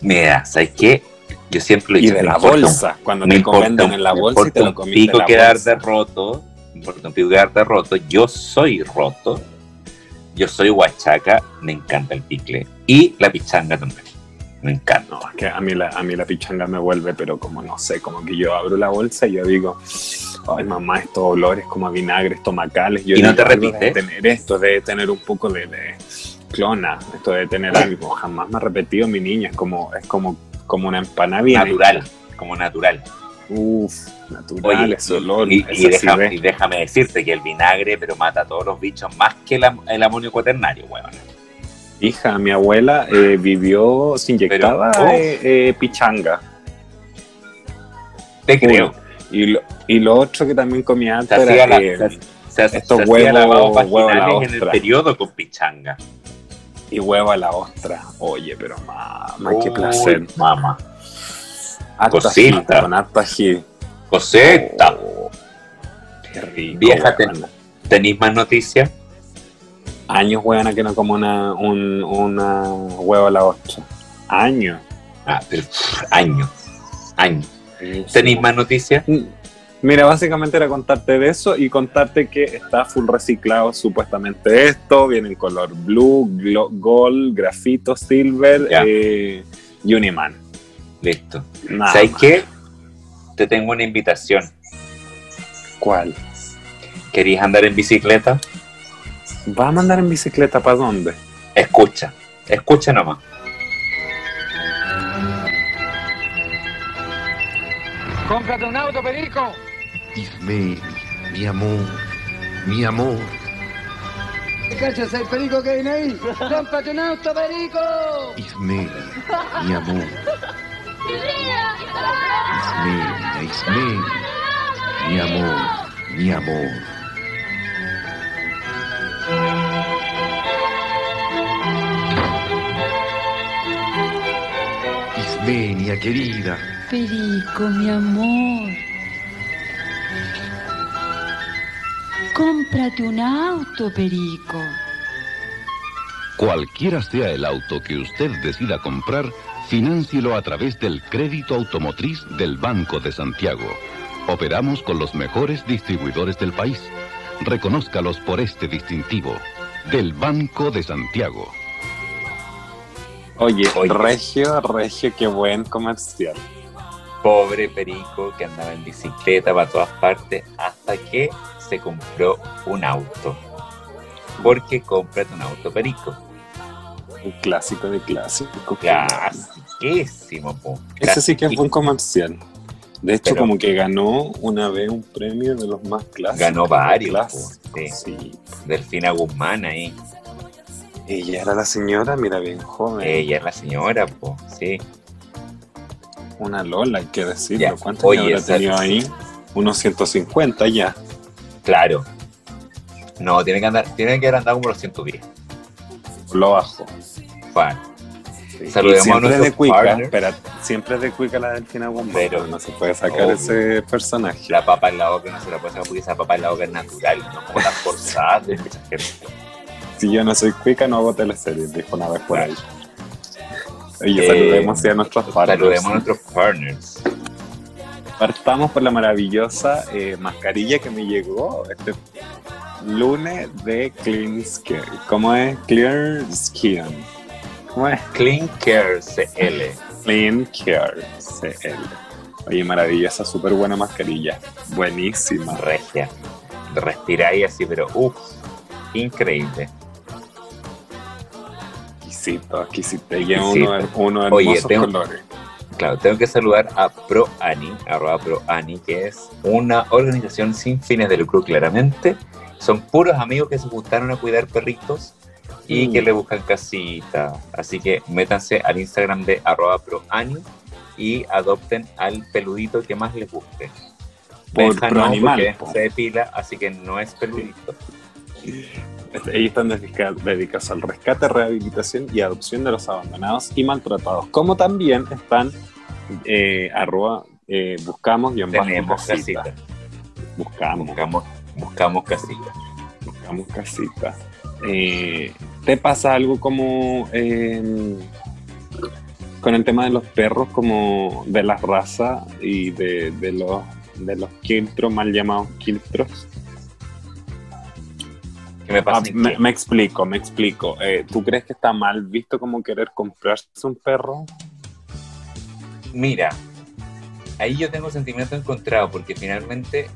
Mira, ¿sabes qué? Yo siempre lo he Y dicho, de me la un- bolsa, cuando me te un- en la bolsa y te importa lo comiste pico la quedarte bolsa. roto, me importa un pico quedarte roto, yo soy roto yo soy huachaca, me encanta el picle. Y la pichanga también. Me encanta. No, es que a mí, la, a mí la pichanga me vuelve, pero como no sé, como que yo abro la bolsa y yo digo, ay mamá, estos olores como a vinagre, estomacales. Yo ¿Y no te algo repite? debe tener esto debe tener un poco de, de clona, esto debe tener algo. Jamás me ha repetido mi niña, es como, es como, como una empanada bien natural, como natural. Uf, natural, Oye, ese olor. y, déjame, acidez. y déjame decirte que el vinagre, pero mata a todos los bichos más que el amonio cuaternario, weón. Hija, mi abuela eh, vivió, se inyectaba Pero, oh. eh, eh, pichanga. Te creo. Y lo, y lo otro que también comía antes era la, se, se- estos se huevos- huevos a la vaginales en el ostra. periodo con pichanga. y huevo a la ostra. Oye, pero mamá, qué placer. Mamá. Cosita. Con. Coseta. Oh, qué rico. Vieja. ¿Tenéis más noticias? Años, huevona, que no como una, un, una huevo a la ostra. Años. Ah, pero años. Años. ¿Tenéis más noticias? Mm, Mira, básicamente era contarte de eso y contarte que está full reciclado supuestamente esto, viene en color blue, gold, grafito, silver eh, y un imán. Listo. Nada ¿Sabes más. qué? Te tengo una invitación. ¿Cuál? ¿Querías andar en bicicleta? ¿Va a mandar en bicicleta para dónde? Escucha. Escucha nomás. Cómprate un auto, Perico. Ismael, mi amor, mi amor. ¿Cachas el perico que viene ahí? ¡Cómprate un auto, Perico! Ismael, mi amor. Ismael, Ismael, mi amor, mi amor. Ismenia querida, Perico, mi amor. Cómprate un auto, Perico. Cualquiera sea el auto que usted decida comprar, financielo a través del crédito automotriz del Banco de Santiago. Operamos con los mejores distribuidores del país. Reconózcalos por este distintivo. Del Banco de Santiago. Oye, Oye. Regio, Regio, qué buen comercial. Pobre Perico que andaba en bicicleta para todas partes hasta que se compró un auto. Porque cómprate un auto, Perico. Un clásico de clásico. Clasiquísimo, po. Ese sí que es buen comercial. De hecho, Pero- como que ganó una vez un premio de los más clásicos. Ganó varios, po, sí. Delfina Guzmán ahí. Ella era la señora, mira, bien joven. Ella es la señora, po. Sí. Una Lola, hay que decirlo. Ya. ¿Cuántos Oye, habrá tenido ahí? Unos 150 ya. Claro. No, tiene que andar, tiene que haber andado como los 110. Lo bajo. Fan. Sí. Saludemos siempre a de cuica, espera, siempre es de cuica la Delfina Guzmán, Pero- no se puede sacar Obvio. ese personaje. La papa en la boca no se la puede sacar porque esa papa en la boca es natural, no como las forzadas de mucha gente. Si yo no soy cuica, no hago teleseries, dijo una vez por ahí. Oye, Eh, saludemos a nuestros partners. Saludemos a nuestros partners. Partamos por la maravillosa eh, mascarilla que me llegó este lunes de Clean Skin. ¿Cómo es? Clear Skin. ¿Cómo es? Clean Care CL. Clean Care CL. Oye, maravillosa, súper buena mascarilla. Buenísima. Regia. Respiráis así, pero uff, increíble. Exquisito, exquisito. Y Exquisito. uno, de- uno de Oye, tengo- colores. Claro, tengo que saludar a ProAni, arroba ProAni, que es una organización sin fines de lucro, claramente. Son puros amigos que se juntaron a cuidar perritos y Mm. que le buscan casita. Así que métanse al Instagram de arroba ProAni y adopten al peludito que más les guste. Por no, porque po. se depila, así que no es peludito. Ellos están dedica- dedicados al rescate, rehabilitación y adopción de los abandonados y maltratados. Como también están eh, arroba, eh, buscamos guion bajo Tenemos casita. casita. Buscamos, Buscamos, buscamos casita. buscamos casita. Eh, ¿Te pasa algo como eh, con el tema de los perros, como de la raza y de, de los de los quiltros, mal llamados quiltros? ¿Qué me Ah, pasa? me, explico, me explico. Eh, ¿Tú crees que está mal visto como querer comprarse un perro? Mira, ahí yo tengo sentimiento encontrado porque finalmente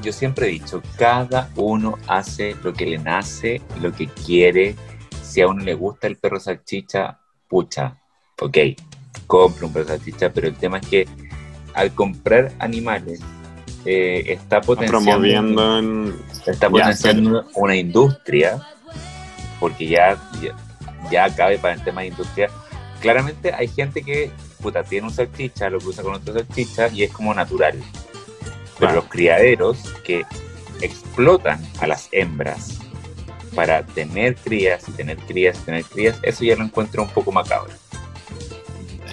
yo siempre he dicho, cada uno hace lo que le nace, lo que quiere. Si a uno le gusta el perro salchicha, pucha, ok, compra un perro salchicha, pero el tema es que al comprar animales eh, está Está potenciando, promoviendo en... está Ya, potenciando una industria, porque ya, ya, ya cabe para el tema de industria. Claramente hay gente que puta, tiene un salchicha, lo cruza con otro salchicha y es como natural. Pero los criaderos que explotan a las hembras para tener crías y tener crías y tener crías, eso ya lo encuentro un poco macabro.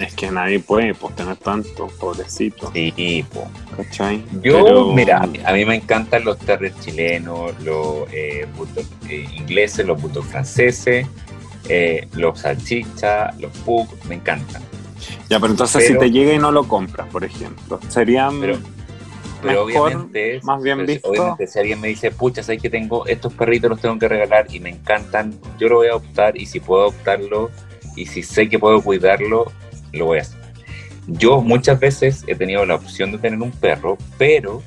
Es que nadie puede pues, tener tanto, pobrecito. Sí, po. ¿Cachai? Yo, Pero- mira, a mí, a mí me encantan los terriers chilenos, los eh, bulldog eh, ingleses, los bulldog franceses, eh, los salchichas, los pug, me encantan. Ya, pero entonces Pero- si te llega y no lo compras, por ejemplo, serían... Pero, pero Mejor, obviamente, más bien pero visto. obviamente si alguien me dice, pucha, sabes que tengo estos perritos, los tengo que regalar y me encantan, yo lo voy a adoptar y si puedo adoptarlo y si sé que puedo cuidarlo, lo voy a hacer. Yo muchas veces he tenido la opción de tener un perro, pero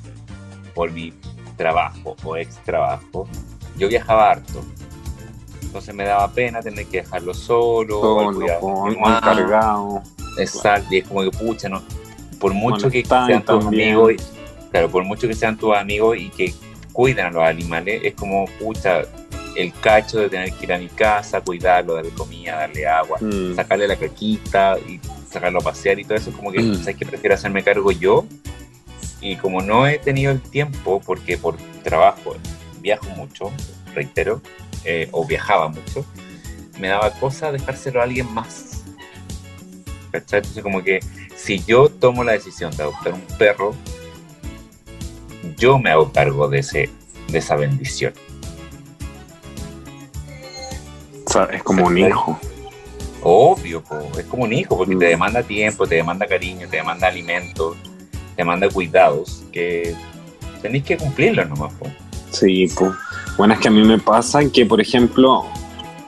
por mi trabajo o ex trabajo, yo viajaba harto. Entonces me daba pena tener que dejarlo solo, solo, con cargado. Exacto, y es como que pucha, no. Por mucho Bueno, que sean tus también. amigos, y- claro, por mucho que sean tus amigos y que cuidan a los animales, es como pucha, el cacho de tener que ir a mi casa, cuidarlo, darle comida, darle agua, Mm. sacarle la caquita y sacarlo a pasear y todo eso, es como que, Mm. ¿sabes que Prefiero hacerme cargo yo. Y como no he tenido el tiempo, porque por trabajo viajo mucho, reitero, eh, o viajaba mucho, me daba cosa dejárselo a alguien más. ¿Cachai? Entonces como que si yo tomo la decisión de adoptar un perro, yo me hago cargo de, ese, de esa bendición. O sea, es como un hijo. Obvio, po, es como un hijo, porque Mm. te demanda tiempo, te demanda cariño, te demanda alimentos, te demanda cuidados, que tenéis que cumplirlos nomás. po. Sí, pues. Bueno, es que a mí me pasa que, por ejemplo,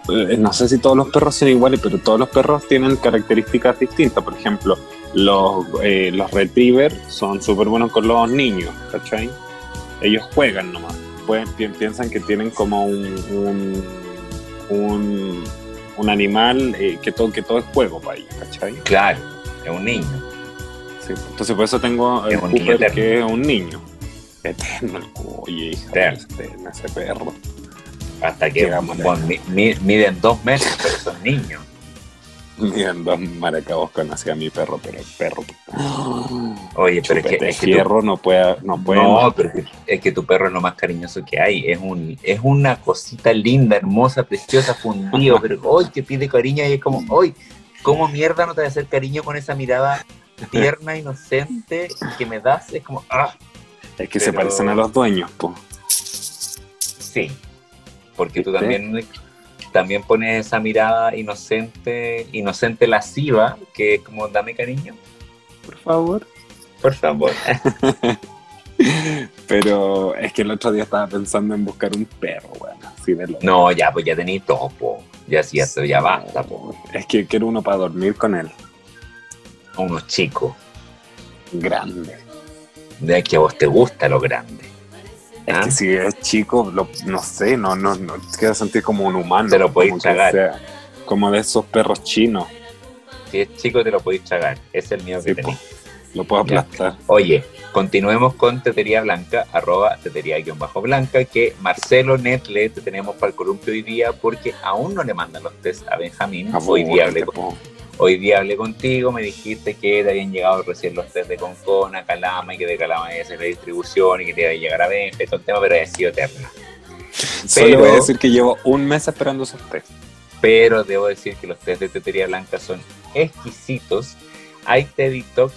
eh, no sé si todos los perros son iguales, pero todos los perros tienen características distintas. Por ejemplo, los, eh, los retrievers son súper buenos con los niños, ¿cachai? Ellos juegan nomás. Pueden, pi- piensan que tienen como un, un, un, un animal eh, que, todo, que todo es juego para ellos, ¿cachai? Claro, es un niño. Sí, entonces por eso tengo el Es un Cooper que es un niño. Eterno el Oye, hija, Eterno. ese perro. Hasta que bueno, mi- mi- miden dos metros, pero son niños. Miren, dos maracabos conocí a mi perro, pero el perro. Oye, pero es que, es que tu- no puede, no puede. no, pero es que, tu perro es lo más cariñoso que hay. Es un es una cosita linda, hermosa, preciosa, fundido, pero hoy que pide cariño y es como, hoy, ¿cómo mierda no te va a hacer cariño con esa mirada tierna, inocente que me das? Es como, ah, es que se parecen a los dueños, po. sí. Porque tú también, también pones esa mirada inocente, inocente lasciva, que es como, dame cariño, Por favor. por favor. Pero es que el otro día estaba pensando en buscar un perro, bueno, así de lo. No, ya, pues ya tenéis todo, po. Ya sí, ya, ya basta, po. Es que quiero uno para dormir con él. Unos chicos. Grande. De que a vos te gusta lo grande. Es ¿Ah? que si es chico, lo- no sé, no, no, no, te quiero sentir como un humano. Te lo podéis que tragar. sea- como de esos perros chinos. Si es chico, te lo podéis tragar. Es el mío que Sí, tenéis. Lo puedo Ya. aplastar. Oye, continuemos con Tetería Blanca, arroba tetería-blanca, que Marcelo Netle te tenemos para el columpio hoy día porque aún no le mandan los test a Benjamín. Hoy día, hablé, con-. Hoy día hablé contigo, me dijiste que te habían llegado recién los test de Concona, Calama y que de Calama iba a ser la distribución y que te iba a llegar a Benja y todo el tema, pero ha sido eterna. Solo voy a decir que llevo un mes esperando esos test. pero debo decir que los test de tetería blanca son exquisitos. Hay té detox,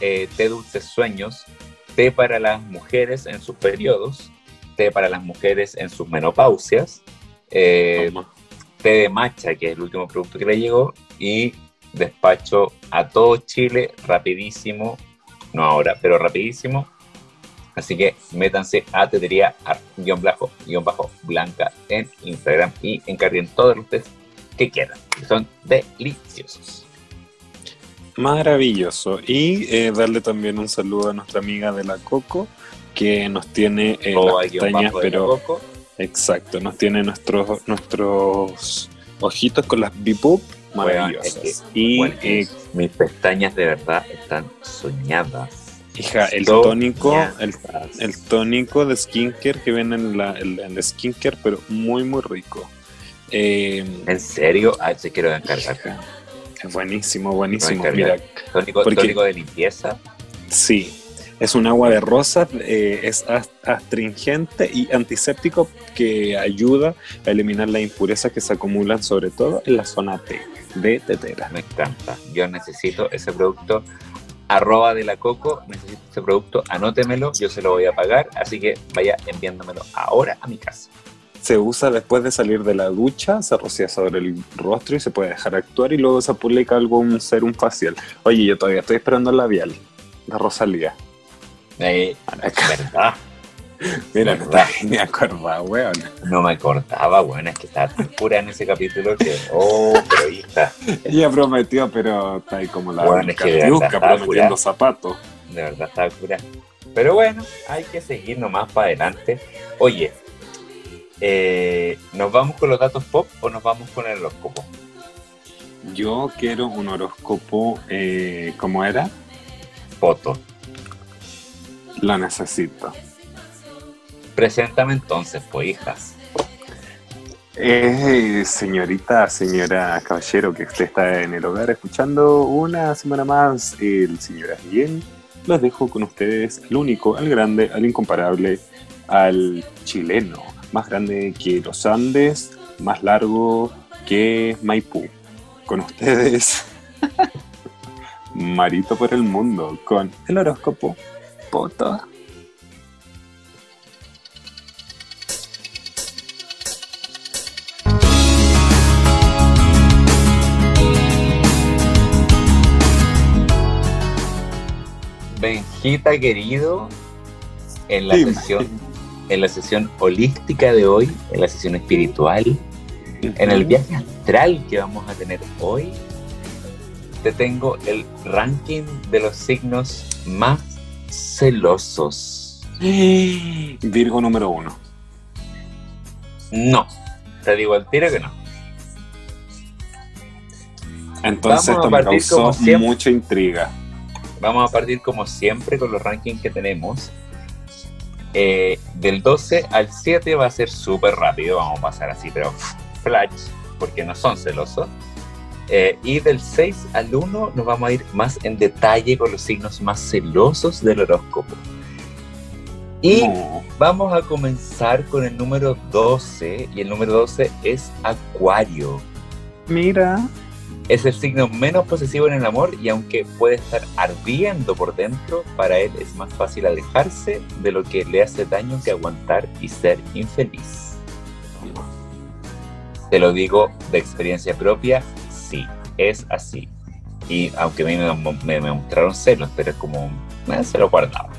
eh, té dulces sueños, té para las mujeres en sus periodos, té para las mujeres en sus menopausias, eh, té de matcha, que es el último producto que le llegó, y despacho a todo Chile rapidísimo, no ahora, pero rapidísimo, Así que métanse a tetería ar- guion bajo, guion bajo blanca en Instagram y encarguen todos los test que quieran. que Son deliciosos. Maravilloso. Y eh, darle también un saludo a nuestra amiga de la Coco, que nos tiene eh, las pestañas, pero Coco. exacto, nos tiene nuestros nuestros ojitos con las bipup maravillosas. Es y Bueno, eh, mis pestañas de verdad están soñadas. hija, el Soñadas. tónico, el, el tónico de skincare que viene en la, la skincare, pero muy muy rico. Eh, ¿En serio? Ah, se quiero encargar. es buenísimo, buenísimo. Mira. Tónico, Porque- tónico de limpieza. Sí, es un agua de rosas, eh, es ast- astringente y antiséptico que ayuda a eliminar las impurezas que se acumulan sobre todo en la zona T de tetera. Me encanta. Yo necesito ese producto. Arroba de la Coco, necesito ese producto, anótemelo, yo se lo voy a pagar, así que vaya enviándomelo ahora a mi casa. Se usa después de salir de la ducha, se rocía sobre el rostro y se puede dejar actuar y luego se aplica algo, un serum facial. Oye, yo todavía estoy esperando el labial de Rosalía. Eh, ¿Verdad? Mira, no está ni acordado, weón. No me acordaba, bueno, es que estaba tan pura en ese capítulo que, oh, pero hija, Ella prometió, pero está ahí como la Bueno, es que verdad estaba prometiendo zapatos. de verdad estaba pura. Pero bueno, hay que seguir nomás para adelante. Oye, eh, ¿nos vamos con los datos pop o nos vamos con el horóscopo? Yo quiero un horóscopo, eh, ¿cómo era? Foto. Lo necesito. Preséntame entonces, pues, hijas. Eh, señorita, señora caballero, que usted está en el hogar escuchando una semana más el señor bien. Los dejo con ustedes al único, al grande, al incomparable, al chileno, más grande que los Andes, más largo que Maipú. Con ustedes, Marito por el mundo, con el horóscopo Poto. Benjita querido, en la sesión, en la sesión holística de hoy, en la sesión espiritual, en el viaje astral que vamos a tener hoy, te tengo el ranking de los signos más celosos. Virgo número uno. No, te digo al tiro que no. Entonces esto me causó mucha intriga. Vamos a partir como siempre con los rankings que tenemos. Eh, del 12 al 7 va a ser súper rápido, vamos a pasar así, pero flash, porque no son celosos. Eh, y del 6 al 1 nos vamos a ir más en detalle con los signos más celosos del horóscopo. Y No. vamos a comenzar con el número 12, y el número 12 es Acuario. Mira. Es el signo menos posesivo en el amor y aunque puede estar ardiendo por dentro, para él es más fácil alejarse de lo que le hace daño que aguantar y ser infeliz. Te lo digo de experiencia propia, sí, es así. Y aunque a mí me, mostraron celos, pero es como, eh, se lo guardaba.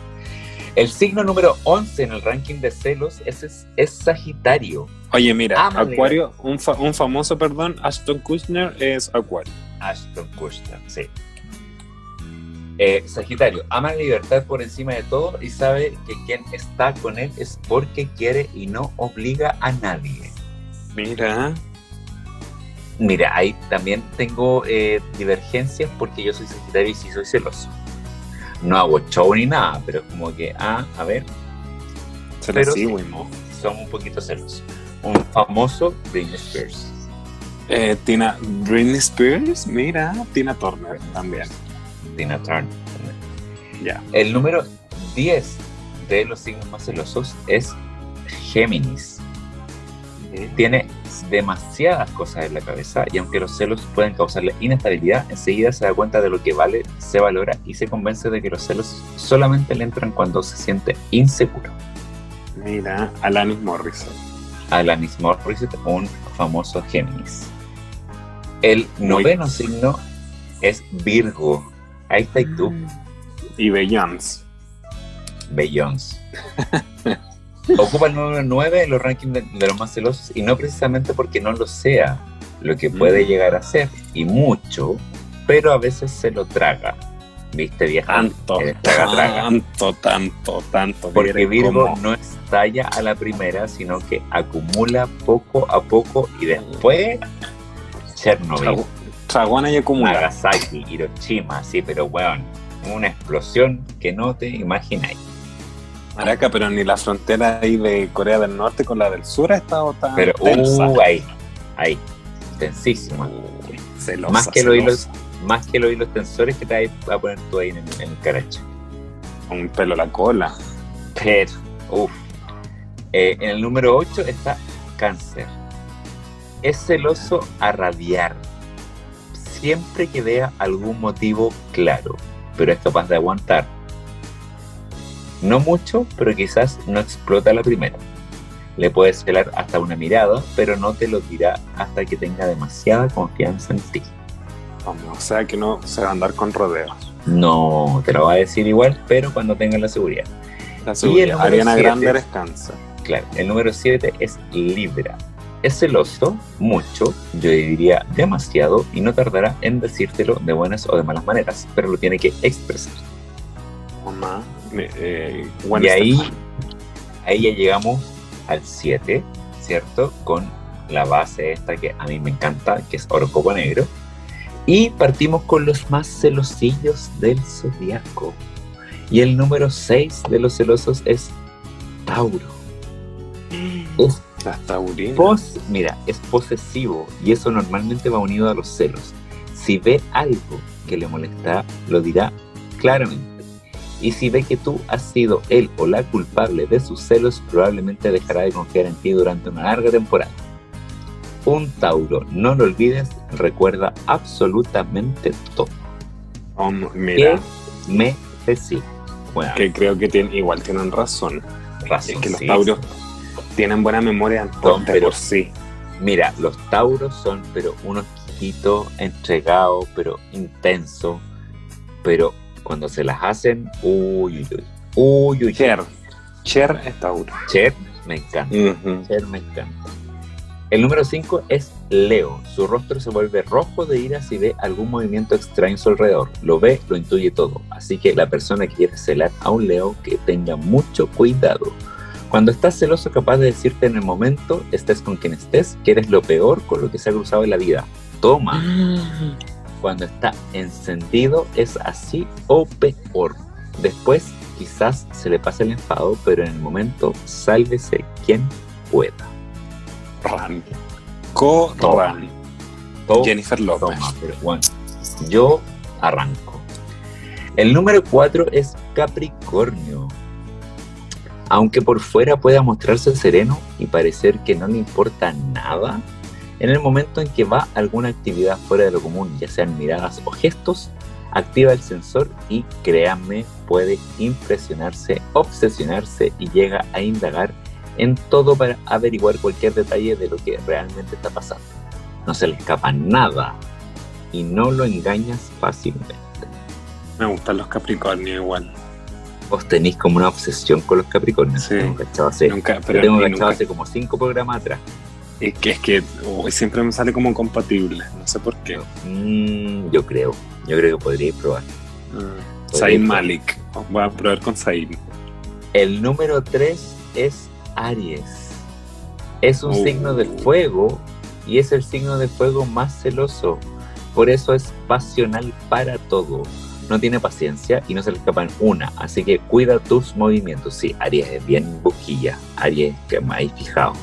El signo número 11 en el ranking de celos es, es, Sagitario. Oye, mira, Ámale. Acuario, un, fa- un famoso, perdón, Ashton Kutcher es Acuario. Ashton Kutcher, sí. Eh, Sagitario, ama la libertad por encima de todo y sabe que quien está con él es porque quiere y no obliga a nadie. Mira. Mira, ahí también tengo eh, divergencias porque yo soy Sagitario y sí soy celoso. No hago show ni nada, pero es como que, ah, a ver, Se Pero sí. somos un poquito celosos. Un famoso Britney Spears. Eh, Tina Britney Spears, mira, Tina Turner también. Tina Turner. Ya. El número 10 de los signos más celosos es Géminis. Tiene demasiadas cosas en la cabeza y aunque los celos pueden causarle inestabilidad, enseguida se da cuenta de lo que vale, se valora y se convence de que los celos solamente le entran cuando se siente inseguro. Mira, Alanis Morrison. Alanis Morissette, un famoso Géminis. El noveno signo es Virgo. Ahí está y tú. Y Beyoncé. Beyoncé. Ocupa el número 9 en los rankings de, de los más celosos y no precisamente porque no lo sea, lo que puede Mm. llegar a ser, y mucho, pero a veces se lo traga. ¿Viste, vieja? Tanto, traga, traga. tanto, tanto, tanto. Porque Virgo cómo- no estalla a la primera, sino que acumula poco a poco y después Chernobyl, Tragona y acumula. Nagasaki, Hiroshima, sí, pero weón, una explosión que no te imagináis. Maraca, pero ni la frontera ahí de Corea del Norte con la del Sur ha estado tan Pero, tensa. uh, ahí, ahí, tensísima. Uy, celosa, Más que, los hilos, más que los hilos tensores que te vas a poner tú ahí en, el- en el caracho. Un pelo a la cola. Pero, uff. Eh, en el número 8 está cáncer. Es celoso a rabiar. Siempre que vea algún motivo claro, pero es capaz de aguantar. No mucho, pero quizás no explota la primera. Le puedes celar hasta una mirada, pero no te lo dirá hasta que tenga demasiada confianza en ti. O sea que no se va a andar con rodeos. No te lo va a decir igual, pero cuando tenga la seguridad. La seguridad. Ariana siete. Grande es cáncer. Claro, el número 7 es Libra. Es celoso, mucho, yo diría demasiado, y no tardará en decírtelo de buenas o de malas maneras, pero lo tiene que expresar. Mamá. Eh, y ahí, ahí ya llegamos al 7, ¿cierto? Con la base esta que a mí me encanta, que es Orocopo Negro. Y partimos con los más celosillos del zodiaco. Y el número 6 de los celosos es Tauro. Es Las. Pos, mira, es posesivo y eso normalmente va unido a los celos. Si ve algo que le molesta, lo dirá claramente. Y si ve que tú has sido él o la culpable de sus celos, probablemente dejará de confiar en ti durante una larga temporada. Un Tauro, no lo olvides, recuerda absolutamente todo. Oh, mira, me decís. Bueno, que creo que tienen, igual tienen razón. razón, Es que los sí. tauros tienen buena memoria Son, pero- por sí. Mira, los tauros son, pero unos chiquitos, entregados, pero intensos. Pero cuando se las hacen, uy, uy, uy. Uy. Cher. Cher es tauro. Cher, me encanta. Ujú. Cher, me encanta. El número 5 es Leo. Su rostro se vuelve rojo de ira si ve algún movimiento extraño a su alrededor. Lo ve, lo intuye todo. Así que la persona que quiere celar a un Leo, que tenga mucho cuidado. Cuando estás celoso, capaz de decirte en el momento, estés con quien estés, que eres lo peor con lo que se ha cruzado en la vida. Toma. Cuando está encendido, es así o peor. Después, quizás se le pase el enfado, pero en el momento, sálvese quien pueda. Ran. Toma. Jennifer. Toma, pero bueno, yo arranco. El número 4 es Capricornio. Aunque por fuera pueda mostrarse sereno y parecer que no le importa nada, en el momento en que va alguna actividad fuera de lo común, ya sean miradas o gestos, activa el sensor y créanme, puede impresionarse, obsesionarse y llega a indagar en todo para averiguar cualquier detalle de lo que realmente está pasando no se le escapa nada y no lo engañas fácilmente. Me gustan los Capricornios igual. Vos tenéis como una obsesión con los Capricornios. Sí. Tengo cachado hace, Nunca, pero tengo cachado nunca- hace como cinco programas atrás. Es que, es que uy, siempre me sale como compatible. No sé por qué. Mm, yo creo, yo creo que podríais probar. Mm. Zayn Malik. Voy a probar con Zayn. El número 3 es Aries. Es un Oh. signo de fuego y es el signo de fuego más celoso. Por eso es pasional para todo. No tiene paciencia y no se le escapa en una. Así que cuida tus movimientos. Sí, Aries es bien boquilla. Aries que me habéis fijado.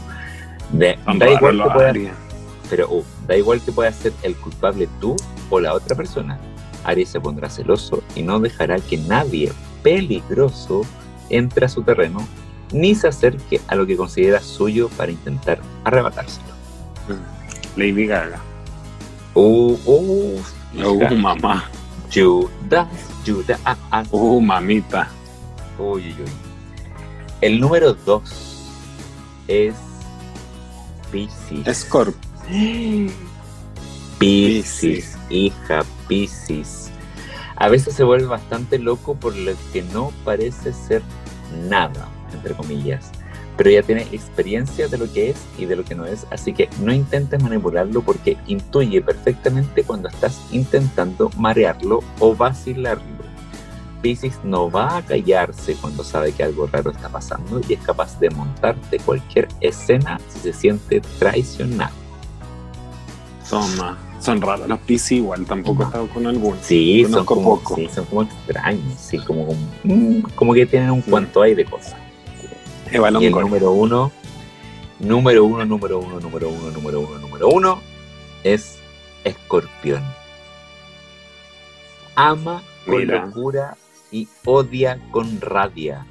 De- Son da, igual que los pueda, Aries. pero uh, da igual que pueda ser el culpable tú o la otra persona. Aries se pondrá celoso y no dejará que nadie peligroso entre a su terreno ni se acerque a lo que considera suyo para intentar arrebatárselo. Lady Gaga. Uh, uh, Uh, mamá. Judas, Judas. Uh, mamita. Uy, uy, uy. El número 2 es Pisces. Scorp. Piscis, hija Piscis. A veces se vuelve bastante loco por lo que no parece ser nada, entre comillas, pero ella tiene experiencia de lo que es y de lo que no es, así que no intentes manipularlo porque intuye perfectamente cuando estás intentando marearlo o vacilarlo. Pisces no va a callarse cuando sabe que algo raro está pasando y es capaz de montarte cualquier escena si se siente traicionado. Toma. Son raros los PC igual, tampoco he estado con alguno. Sí, son como, poco. sí, son como extraños, sí, como, como, mm, como que tienen un cuanto ahí de cosas. Y el número uno, número uno, número uno, número uno, número uno, número uno, es Escorpión. Ama con Mira. locura y odia con rabia.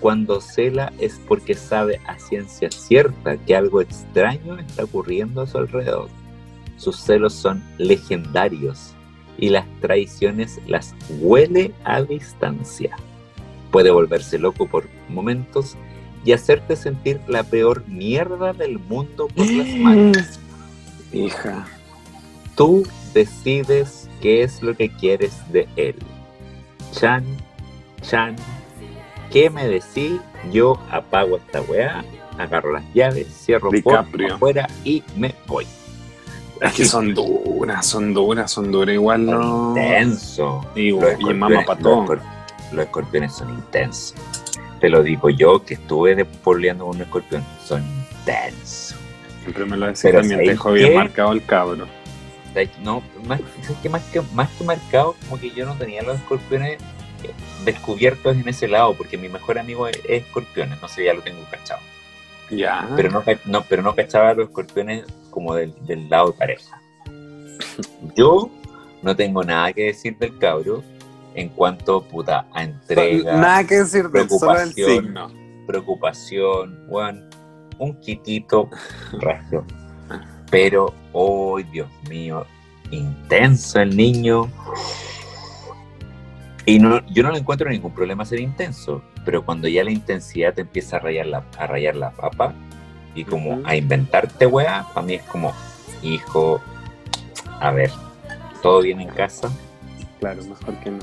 Cuando cela es porque sabe a ciencia cierta que algo extraño está ocurriendo a su alrededor. Sus celos son legendarios y las traiciones las huele a distancia. Puede volverse loco por momentos y hacerte sentir la peor mierda del mundo por las manos. Hija. Tú decides qué es lo que quieres de él. Chan, Chan, ¿qué me decís? Yo apago esta weá, agarro las llaves, cierro por afuera y me voy. Es que son duras, son duras, son duras. Igual no. Intenso. Y, los patón. Los escorpiones son intensos. Te lo digo yo que estuve despoleando con un escorpión. Son intensos. Siempre me lo decía Pero también. Te ¿sabes dejó bien marcado el cabro. No, más, es que más que más que marcado, como que yo no tenía los escorpiones eh, descubiertos en ese lado, porque mi mejor amigo es, es escorpiones, no sé, ya lo tengo cachado. Ya. Pero no, pero no cachaba los escorpiones como del, del lado de pareja. Yo no tengo nada que decir del cabro en cuanto puta a entrega, Nada que decir del solo preocupación. signo. preocupación, weón, un quitito resto. Pero, oh Dios mío, intenso el niño. Y no, yo no le encuentro ningún problema ser intenso, pero cuando ya la intensidad te empieza a rayar la, a rayar la papa y como a inventarte, weá, para mí es como, hijo, a ver, ¿todo bien en casa? Claro, mejor que no.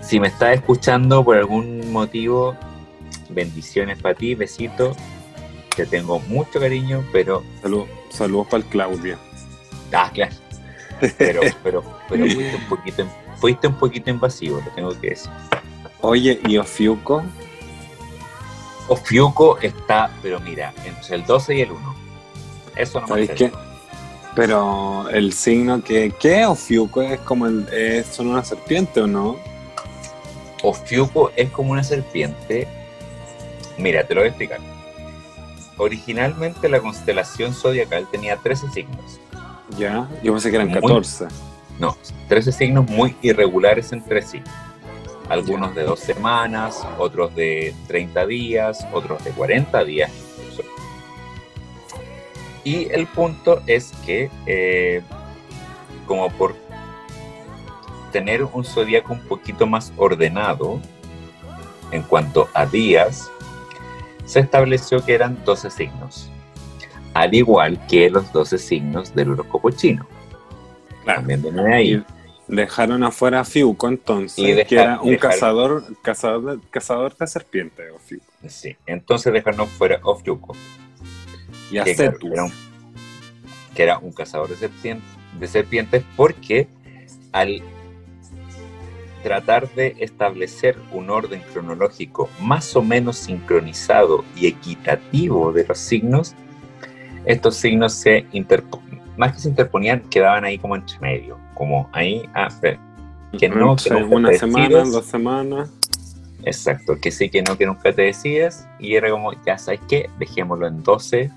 Si me estás escuchando por algún motivo, bendiciones para ti, besitos. Te tengo mucho cariño, pero. Salud- saludos para el Claudio. Ah, claro. Pero, pero, pero fuiste un poquito, fuiste un poquito invasivo, lo tengo que decir. Oye, ¿y Ofiuco? Ofiuco está, pero mira, entre el 12 y el 1. Eso no me ¿Sabéis hace. qué? Pero el signo que. ¿Qué Ofiuco? ¿Es como el. es- ¿Son una serpiente o no? Ofiuco es como una serpiente. Mira, te lo voy a explicar. Originalmente la constelación zodiacal tenía 13 signos. Ya. Yo pensé que eran Muy- 14. No, 13 signos muy irregulares entre sí. Algunos de dos semanas, otros de 30 días, otros de 40 días incluso. Y el punto es que, eh, como por tener un zodiaco un poquito más ordenado en cuanto a días, se estableció que eran 12 signos. Al igual que los 12 signos del horóscopo chino. Claro. También viene de ahí. Y dejaron afuera a Fiuco entonces, Y que era un dejaron- cazador, cazador, de, cazador de serpientes. Sí, entonces dejarnos fuera of Yuko, Y a que, Cetus. era un, que era un cazador de, serpien- de serpientes, porque al tratar de establecer un orden cronológico más o menos sincronizado y equitativo de los signos, estos signos se interpo- más que se interponían, quedaban ahí como entre medio, como ahí, ah, que no, que nunca una te semana, decides. dos semanas. Exacto, que sí, que no, que nunca te decides. Y era como, ya sabes qué, dejémoslo en 12,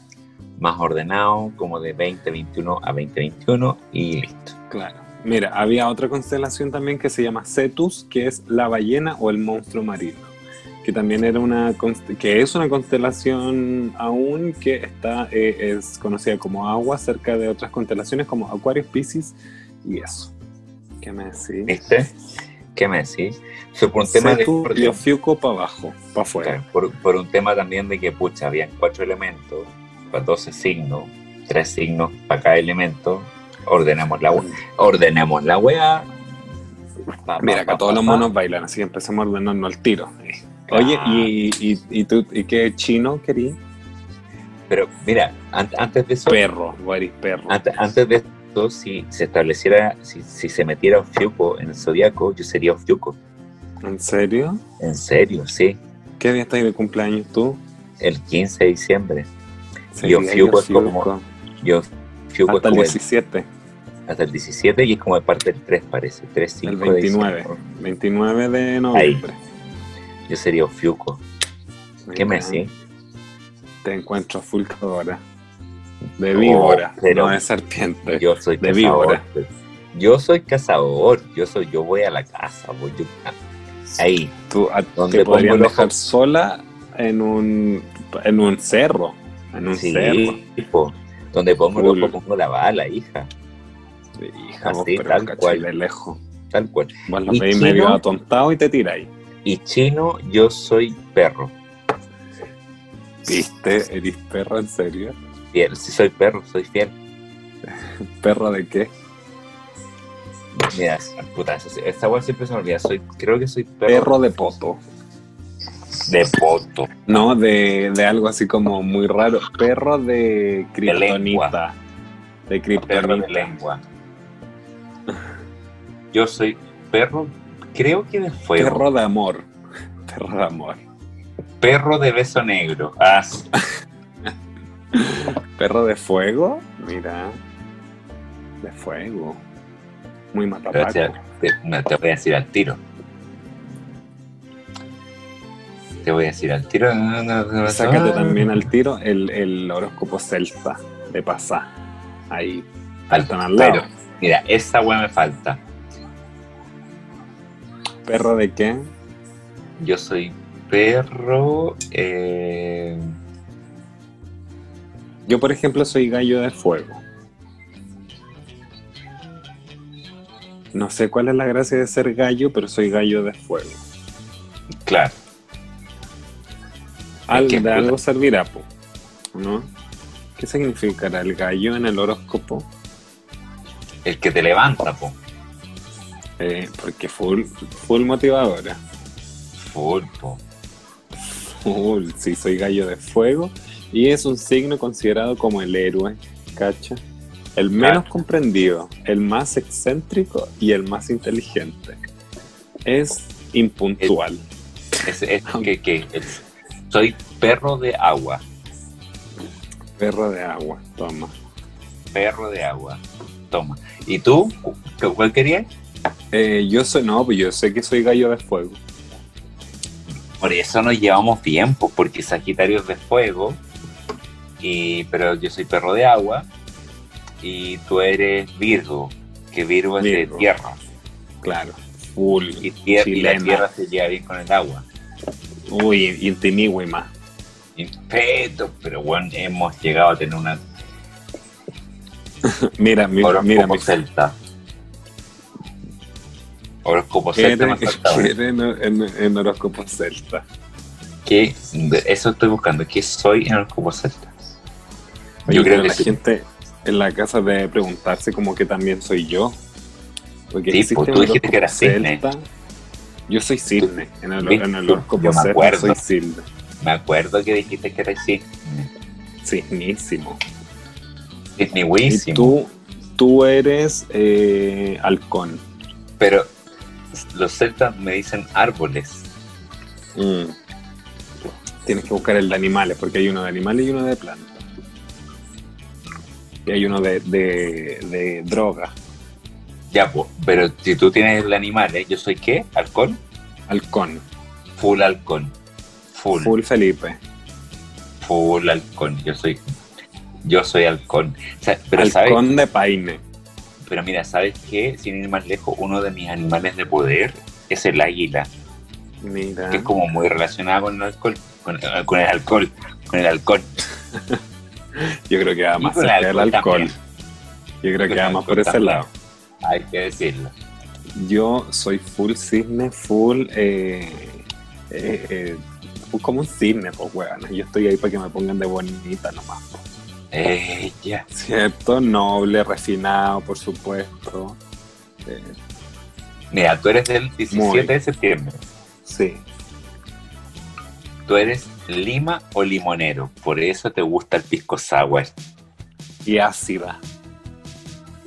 más ordenado, como de 2021 a 2021 y listo. Claro. Mira, había otra constelación también que se llama Cetus, que es la ballena o el monstruo marino, que también era una que es una constelación aún que está eh, es conocida como agua cerca de otras constelaciones como Acuarios, Pisces y eso. ¿Qué me decís? ¿Viste? ¿Qué me decís? Fue por un tema de Cetus y orden. Ofiuco para abajo, para afuera. Claro, por, por un tema también de que, pucha, habían cuatro elementos, para 12 signos, tres signos para cada elemento. Ordenamos la, ordenemos la weá. Pa, pa, Mira, pa, todos los monos bailan, así que empezamos a ordenarnos al tiro. Eh, Oye, ¿y, y, y tú y qué chino querí? Pero mira, an- antes de eso, Perro, eres perro. antes, antes de esto, si se estableciera, si, si se metiera Ofiuco en el zodiaco, yo sería Ofiuco. ¿En serio? En serio, sí. ¿Qué día estás de cumpleaños tú? El 15 de diciembre. Y Ofiuco es como-. Yo Ofiuco Hasta es el como el- 17, hasta el 17 y es como de parte del 3, parece. 3, 5 el de 29. diciembre. 29 de noviembre. Yo sería Ofiuco. ¿Qué me sí? Te encuentro full ahora. De víbora, Oh, pero- no de serpiente. Yo soy De cazador. víbora. Yo soy cazador. Yo soy, yo voy a la casa. Voy yo- ahí. Tú, a- Donde te podrían dejar sola en un, en un cerro. En un Sí, cerro. tipo, donde pongo el ojo, pongo la bala, hija. Hija, vos, Así, pero tal cual. de lejos. Tal cual. Vos lo medio atontado y te tiráis. Y chino, yo soy perro. ¿Viste? ¿Eres perro en serio? Fiel. Si soy perro, soy fiel. ¿Perro de qué? Mira, puta, esta weá siempre se me olvida. Soy, creo que soy perro, Perro de poto. De poto. No, de, de algo así como muy raro. Perro de kriptonita. De kriptonita. lengua. Yo soy perro, creo que de fuego. Perro de amor. Perro de amor. Perro de beso negro. Ah. Perro de fuego. Mira. De fuego. Muy Te, matapaco. te- no, te voy a decir al tiro. Te voy a decir al tiro. no, no, no, no. Sácate también al tiro el, el horóscopo celta de pasá. Ahí. Faltan al lado. Pero, mira, esa weá me falta. ¿Perro de qué? Yo soy perro. Eh, Yo, por ejemplo, soy gallo de fuego. No sé cuál es la gracia de ser gallo, pero soy gallo de fuego. claro. Al, de algo servirá, po, ¿no? ¿Qué significará el gallo en el horóscopo? El que te levanta, po. Eh, porque full, full motivadora. Full, po. Full, sí, soy gallo de fuego. Y es un signo considerado como el héroe, ¿cacha? El menos Claro. comprendido, el más excéntrico y el más inteligente. Es impuntual. Es, es que, que es- soy perro de agua. Perro de agua, toma. Perro de agua. Toma. ¿Y tú? ¿Cu- ¿Cuál querías? Eh, yo soy, no, pues yo sé que soy gallo de fuego. Por eso nos llevamos pues, porque Sagitario es de fuego, y, pero yo soy perro de agua, y tú eres Virgo, que Virgo es de tierra, full. y, tier- y la tierra se lleva bien con el agua. Uy, intimigüey más. Impeto, pero bueno, hemos llegado a tener una Mira, mira, horóscopo mira, mi celta. Horóscopo ¿Qué celta eres en, en, en horóscopo celta? ¿Qué? Eso estoy buscando. ¿Qué soy en horóscopo celta? Yo creo que la sí. gente en la casa debe preguntarse como que también soy yo. Porque pues, tú dijiste que eras cisne. Yo soy cisne. En el, en el horóscopo me acuerdo. soy cisne. Me acuerdo que dijiste que eres sí. Cisnísimo. Y Disneyísimo. tú, tú eres eh, halcón. Pero los celtas me dicen árboles. Mm. Tienes que buscar el de animales, porque hay uno de animales y uno de plantas. Y hay uno de, de, de droga, Ya, pues. Pero si tú tienes el animal, ¿eh? ¿Yo soy qué? ¿Halcón? halcón. Full halcón. Full. Full, Full Felipe. halcón. Yo soy. Yo soy halcón. O sea, pero, ¿sabes? halcón de paine. pero mira, ¿sabes qué? Sin ir más lejos, uno de mis animales de poder es el águila. Mira. que es como muy relacionado con el alcohol, con, con el alcohol, con el alcohol. Yo creo que va más cerca del alcohol. Yo creo que va más por ese también. lado. Hay que decirlo. Yo soy full cisne, full. Eh, eh, eh, como un cisne, pues, weón. Yo estoy ahí para que me pongan de bonita nomás. Ella. ¿Cierto? Noble, refinado, por supuesto. Eh, Mira, tú eres del 17 Muy. de septiembre. sí. Tú eres lima o limonero, por eso te gusta el pisco sour. Y ácida.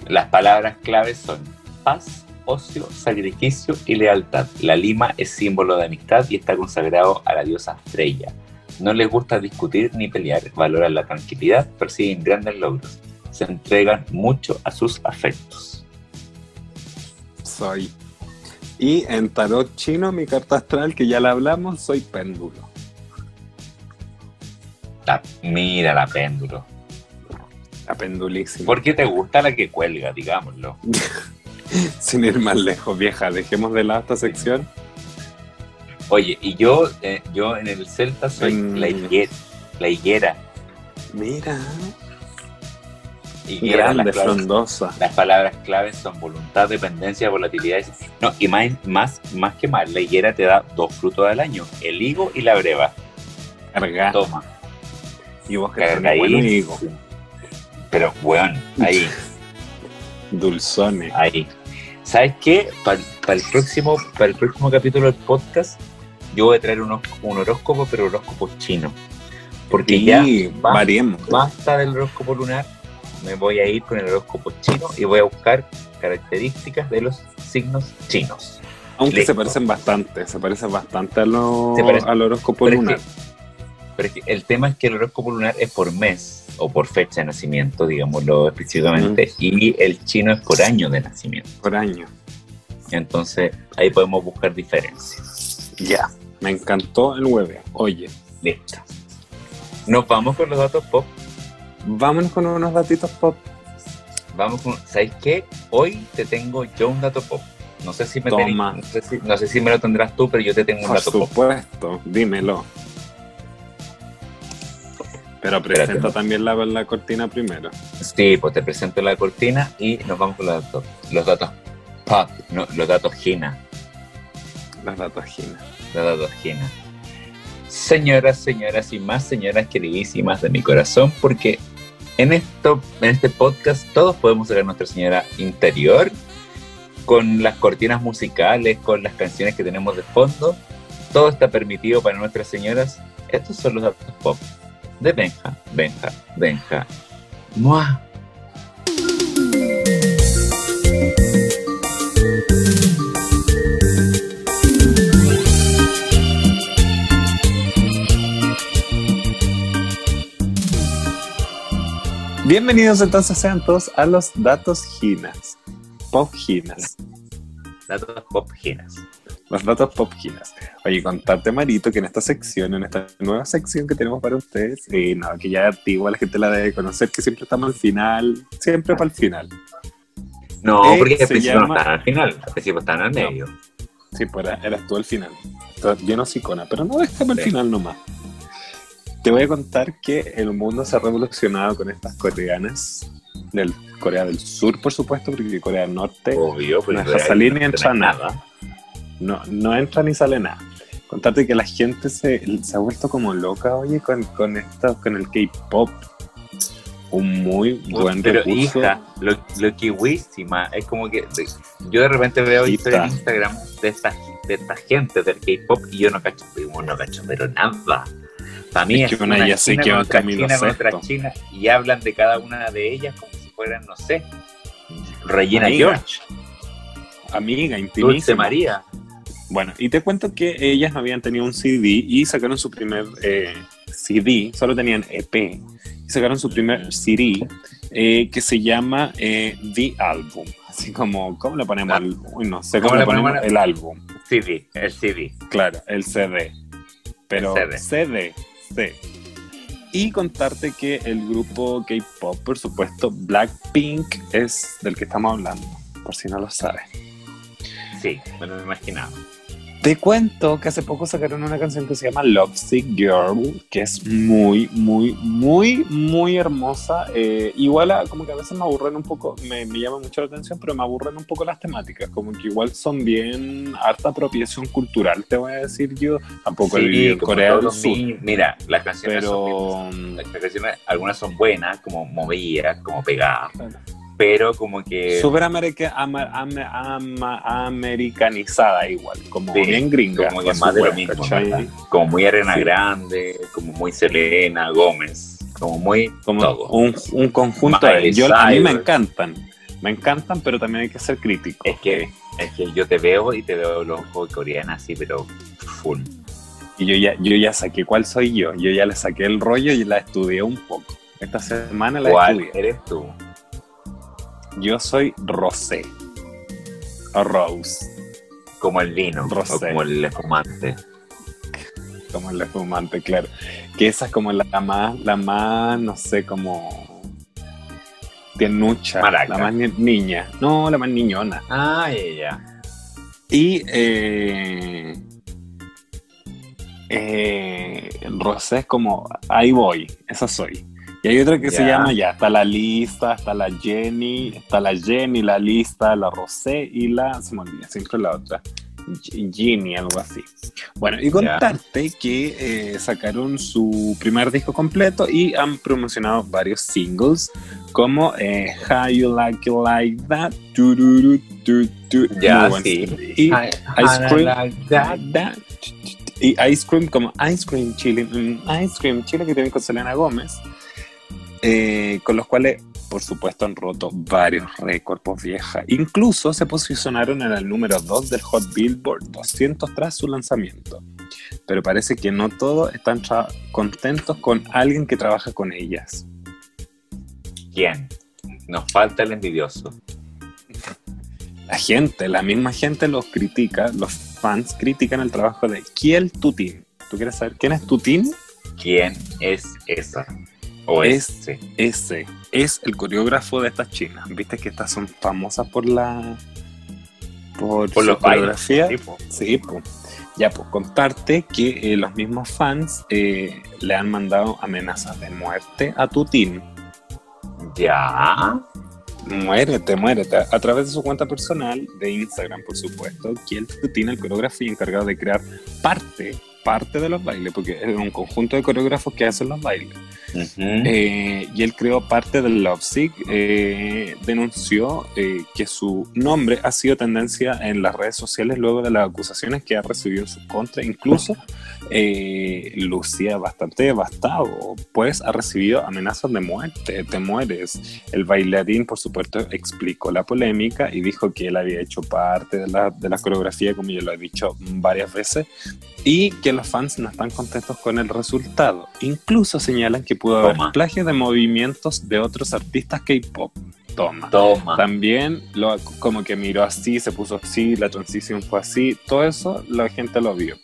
Las palabras claves son paz, ocio, sacrificio y lealtad. La lima es símbolo de amistad y está consagrado a la diosa Freya. No les gusta discutir ni pelear, valoran la tranquilidad, persiguen grandes logros, se entregan mucho a sus afectos. Soy. Y en tarot chino, mi carta astral, que ya la hablamos, soy péndulo. La- mira la péndulo. La pendulísima. ¿Por qué te gusta la que cuelga, digámoslo? Sin ir más lejos, vieja, dejemos de lado esta sección. Oye, y yo, eh, yo en el Celta soy Mm. la higuera. La higuera. Mira, Higuera, grande, las, claves- frondosa. las palabras claves son voluntad, dependencia, volatilidad. No, y más, más, más que más, la higuera te da dos frutos al año, el higo y la breva. Cargada. Toma, Y vos que carga tenés ahí. bueno higo. Pero, weón, ahí, Dulzones. ahí. ¿Sabes qué? Para el próximo, para el próximo capítulo del podcast, yo voy a traer unos, un horóscopo, pero horóscopo chino. Porque ya Y va- variemos. basta del horóscopo lunar, me voy a ir con el horóscopo chino y voy a buscar características de los signos chinos. Aunque Listo. se parecen bastante, se parecen bastante a lo, Se parecen. al horóscopo es, lunar. que, pero es que el tema es que el horóscopo lunar es por mes o por fecha de nacimiento, digámoslo específicamente, y el chino es por año de nacimiento. Por año. Entonces ahí podemos buscar diferencias. Ya. Me encantó el hueve. Oye, Listo. Nos vamos con los datos pop. vámonos con unos datitos pop. Vamos con, ¿sabes qué? Hoy te tengo yo un dato pop. No sé si me, Toma. no sé si, no sé si me lo tendrás tú, pero yo te tengo un Por dato pop. supuesto, dímelo. Pero presenta Espérate. también la, la cortina primero. Sí, pues te presento la cortina y nos vamos con los datos. Los datos pop, no, los datos Gina. Las datos Gina. Los datos Gina. Señoras, señoras y más señoras queridísimas de mi corazón, porque en, esto, en este podcast todos podemos sacar nuestra señora interior con las cortinas musicales, con las canciones que tenemos de fondo. Todo está permitido para nuestras señoras. Estos son los datos pop de Benja, Benja, Benja. ¡Mua! Bienvenidos entonces sean todos a los datos Ginas. Pop Ginas. Datos pop Ginas. Los datos Pop Ginas. Oye, contarte, Marito, que en esta sección, en esta nueva sección que tenemos para ustedes, eh, nada, que ya antigua, la gente la debe conocer, que siempre estamos al final, siempre para el final. No, Eh, porque al principio llama- no están al final, al principio están al medio. Sí, pues era- eras tú al final. Estás lleno de psicona, pero no déjame al Sí. final nomás. Te voy a contar que el mundo se ha revolucionado con estas coreanas, del Corea del Sur, por supuesto, porque Corea del Norte Obvio, pero no deja salir ni no entra nada. No, no entra ni sale nada. Contarte que la gente se, se ha vuelto como loca, oye, con, con, esto, con el K-pop. Un muy buen pero recurso. hija, lo, lo kiwísima, es como que yo de repente veo historias en Instagram de esta, de esta gente del K-pop y yo no cacho, no cacho, pero nada. Para mí Es que una ya China quedó contra Camilo China contra. China y hablan de cada una de ellas como si fueran, no sé, Regina Amiga, George, Amiga, Dulce intimísima. María. Bueno, y te cuento que ellas habían tenido un CD y sacaron su primer eh, CD, solo tenían EP, y sacaron su primer CD eh, que se llama eh, The Album. Así como, ¿cómo le ponemos? Al- uy, no sé ¿Cómo cómo, le ponemos ponemos? el álbum. CD, el CD. Claro, el CD. Pero El CD, sí. Y contarte que el grupo K-pop, por supuesto, Blackpink, es del que estamos hablando, por si no lo sabes. Sí, me lo imaginaba. Te cuento que hace poco sacaron una canción que se llama Lovesick Girl, que es muy, muy, muy, muy hermosa. Eh, igual a- como que a veces me aburren un poco, me, me llama mucho la atención, pero me aburren un poco las temáticas, como que igual son bien harta apropiación cultural, te voy a decir yo. Tampoco he Sí, vivido en como Corea del Sur, niños. Mira, las canciones son pero... Las canciones, algunas son buenas, como movidas, como pegadas, pero como que... Súper america- ama- ama- ama- americanizada igual, como Sí, bien gringa. como que más de lo mismo. Como muy Arena Sí. Grande, como muy Selena Gómez, como muy Como todo. un, un conjunto de... Yo, a mí me encantan, me encantan, pero también hay que ser crítico. Es que, es que yo te veo y te veo los ojos coreanos así, pero full. Y yo ya, yo ya saqué cuál soy yo, yo ya le saqué el rollo y la estudié un poco. Esta semana la ¿Cuál estudié. eres tú? Yo soy Rosé. O Rose, Como el vino, Rosé. o como el espumante. como el espumante, claro. Que esa es como la más, la más, no sé, como tienucha, Maraca. la más ni- niña. No, la más niñona. Ah, ya. Y eh, eh, Rosé es como, ahí voy, esa soy. Y hay otra que se llama ya, está la lista, está la Jenny, está la Jenny, la lista, la Rosé y la, se me olvida, siempre la otra, Ginny, algo así. Bueno, y contarte que eh, sacaron su primer disco completo y han promocionado varios singles como eh, How You Like It Like That, buen sí. Y I- Ice Cream. like that. That. Y Ice Cream como Ice Cream Chile, mm, Ice Cream Chile que tienen con Selena Gómez, eh, con los cuales, por supuesto, han roto varios récords por vieja. Incluso se posicionaron en el número 2 del Hot Billboard 200 tras su lanzamiento. Pero parece que no todos están contentos con alguien que trabaja con ellas. ¿Quién? Nos falta el envidioso. La gente, la misma gente los critica, los fans critican el trabajo de Kiel Tutin. ¿Tú quieres saber quién es Tutin? ¿Quién es esa? O Es- ese. Ese es el coreógrafo de estas chinas. Viste que estas son famosas por la. por, Por bailes. coreografía. tipo. Sí, pues. Ya, pues contarte que eh, los mismos fans eh, le han mandado amenazas de muerte a Tutín. Ya. Muérete, muérete. A través de su cuenta personal de Instagram, por supuesto, que el Tutín, el coreógrafo y encargado de crear parte, parte de los bailes, porque es un conjunto de coreógrafos que hacen los bailes. Eh, y él creó parte del Lovesick, eh, denunció eh, que su nombre ha sido tendencia en las redes sociales luego de las acusaciones que ha recibido en su contra. Incluso eh, lucía bastante devastado, pues ha recibido amenazas de muerte, te mueres. El bailarín, por supuesto, explicó la polémica y dijo que él había hecho parte de la, de la coreografía, como yo lo he dicho varias veces, y que los fans no están contentos con el resultado. Incluso señalan que pudo haber plagio de movimientos de otros artistas K-pop. Toma. Toma. También lo, como que miró así, se puso así, la transición fue así, todo eso la gente lo vio.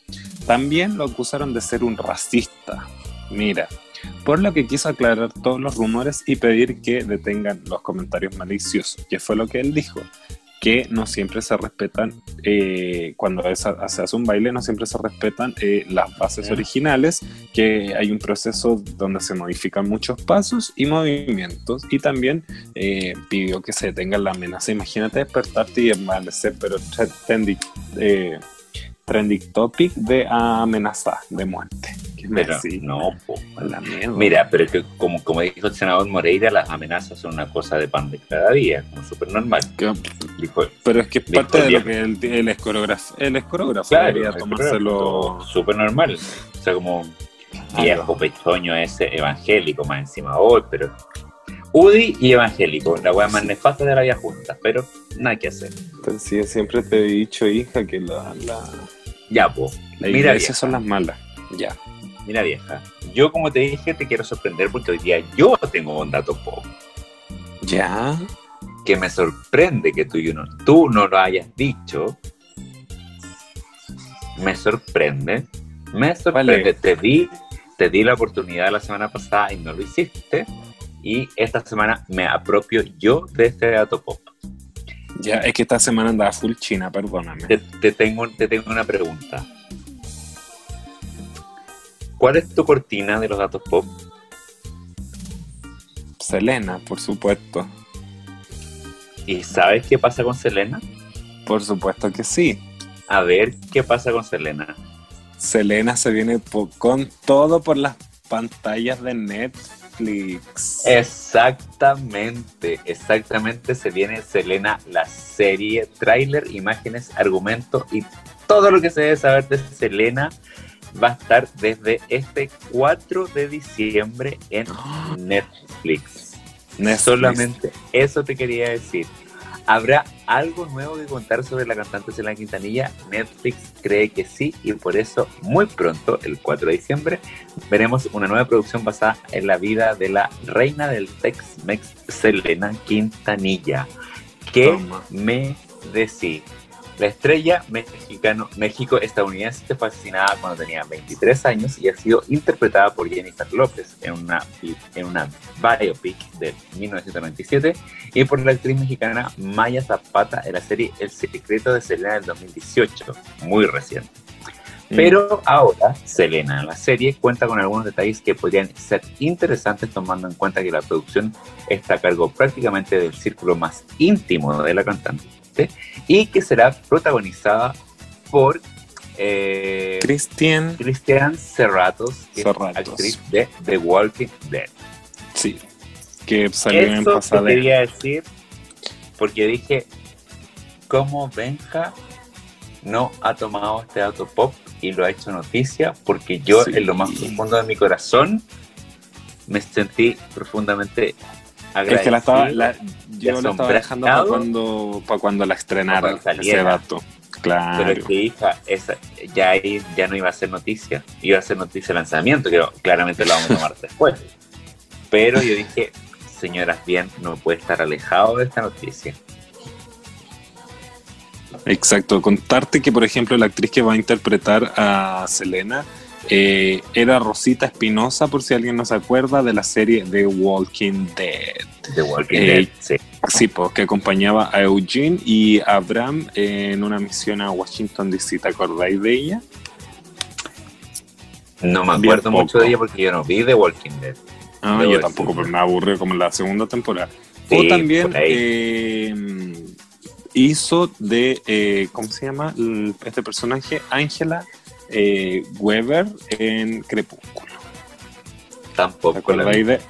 También lo acusaron de ser un racista. Mira, por lo que quiso aclarar todos los rumores y pedir que detengan los comentarios maliciosos, que fue lo que él dijo, que no siempre se respetan, eh, cuando es- se hace un baile, no siempre se respetan eh, las bases originales, que hay un proceso donde se modifican muchos pasos y movimientos, y también eh, pidió que se detenga la amenaza. Imagínate despertarte y amanecer, pero trending, eh, trending topic de amenaza de muerte. Pero no, po. la mierda. Mira, pero es que como, como dijo el senador Moreira, las amenazas son una cosa de pan de cada día, como súper normal. Dijo, pero es que es parte de lo que él, él es coreógrafo. Él es coreógrafo, claro, debería tomárselo. súper normal. O sea, como viejo pechoño ese evangélico más encima hoy, pero UDI y evangélico, la wea más nefasta de la vida junta, pero nada que hacer. Sí, siempre te he dicho, hija, que la, la, Ya, po, la Mira, vieja. son las malas. Ya. mira vieja, yo como te dije te quiero sorprender porque hoy día yo tengo un dato pop Ya. que me sorprende que tú, y no, tú no lo hayas dicho. Me sorprende, me sorprende. Vale. Te di, te di la oportunidad la semana pasada y no lo hiciste. Y esta semana me apropio yo de este dato pop. Ya, es que esta semana andaba full china, perdóname. Te, te tengo, te tengo una pregunta. ¿Cuál es tu cortina de los datos pop? Selena, por supuesto. ¿Y sabes qué pasa con Selena? Por supuesto que sí. A ver qué pasa con Selena. Selena se viene con todo por las pantallas de Netflix. Netflix. Exactamente, exactamente se viene Selena, la serie, tráiler, imágenes, argumento y todo lo que se debe saber de Selena va a estar desde este 4 de diciembre en Netflix. Netflix. Solamente eso te quería decir. ¿Habrá algo nuevo que contar sobre la cantante Selena Quintanilla? Netflix cree que sí y por eso muy pronto, el 4 de diciembre, veremos una nueva producción basada en la vida de la reina del Tex-Mex, Selena Quintanilla. ¿Qué Toma. me decís? La estrella mexicano, México-estadounidense fue asesinada cuando tenía 23 años y ha sido interpretada por Jennifer López en una, en una biopic de 1997 y por la actriz mexicana Maya Zapata en la serie El secreto de Selena del 2018, muy reciente. Mm. Pero ahora, Selena en la serie cuenta con algunos detalles que podrían ser interesantes tomando en cuenta que la producción está a cargo prácticamente del círculo más íntimo de la cantante y que será protagonizada por eh, Cristian, Cristian Serratos, que Serratos. es actriz de The Walking Dead. sí, que salió en Eso te quería decir porque dije, ¿cómo Benja no ha tomado este dato pop y lo ha hecho noticia? Porque yo Sí. en lo más profundo de mi corazón me sentí profundamente agradecido. Es que la estaba, la- yo la estaba dejando para cuando, para cuando la estrenaran, Para cuando ese dato. Claro. Pero es que hija, esa, ya ahí ya no iba a ser noticia, iba a ser noticia de lanzamiento, que claramente lo vamos a tomar después. Pero yo dije, señoras bien, no puede estar alejado de esta noticia. Exacto, contarte que, por ejemplo, la actriz que va a interpretar a Selena eh, era Rosita Espinosa, por si alguien no se acuerda, de la serie The Walking Dead. The Walking Eh, Dead, sí. Sí, pues que acompañaba a Eugene y a Abraham en una misión a Washington DC. ¿Te acordáis de ella? No me acuerdo mucho de ella porque yo no vi The Walking Dead. Ah, yo tampoco, pero me aburrió como en la segunda temporada. Sí, o también eh, hizo de, eh, ¿cómo se llama? Este personaje, Angela eh, Weber en Crepúsculo. ¿Te Tampoco la vi. de...?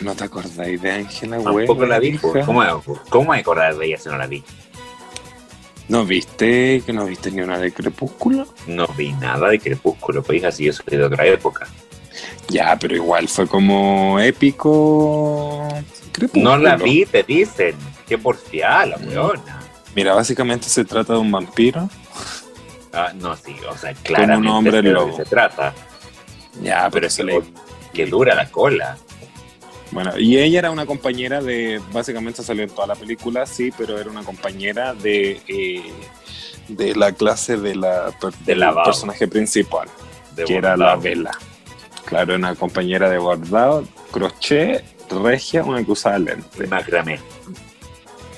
¿No te acordáis de Angela Weber? Tampoco la vi. ¿Cómo, ¿Cómo me acordar de ella si no la vi? ¿No viste que no viste ni una de Crepúsculo? No vi nada de Crepúsculo, pues hija, si yo soy de otra época. Ya, pero igual fue como épico. Crepúsculo. No la vi, te dicen. Qué porfiada la Mm. weona. Mira, básicamente se trata de un vampiro. Ah, no, sí, o sea, claramente hombre sé de lo lobo. que se trata. Ya, Pero se es le que dura la cola. Bueno, y ella era una compañera de, básicamente salió en toda la película, sí, pero era una compañera de, eh, de la clase de la De lavado. personaje principal, De que era la vela. Claro, una compañera de bordado, crochet, regia, una que usaba lente. Macramé.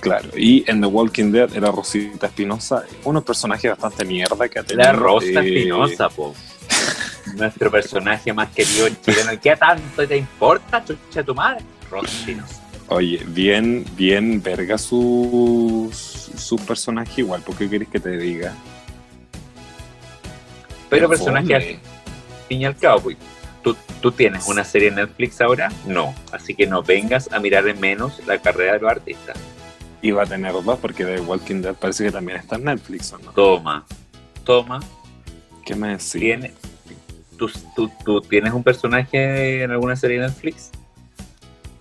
Claro, y en The Walking Dead era Rosita Espinosa, unos personajes bastante mierda que ha tenido. La Rosa eh, Espinosa, po. Nuestro personaje más querido chileno. ¿Qué tanto te importa, chucha tu madre? Rosa Espinosa. Oye, bien, bien verga su, su personaje igual, ¿por qué querés que te diga? Pero Qué personaje al fin y al cabo, pues, ¿tú, ¿tú tienes una serie en Netflix ahora? No. Así que no vengas a mirar en menos la carrera de los artistas. Iba a tener dos porque The Walking Dead parece que también está en Netflix, ¿o no? Toma, toma, ¿Qué me decís? tiene. ¿Tú, tú, tú tienes un personaje en alguna serie de Netflix?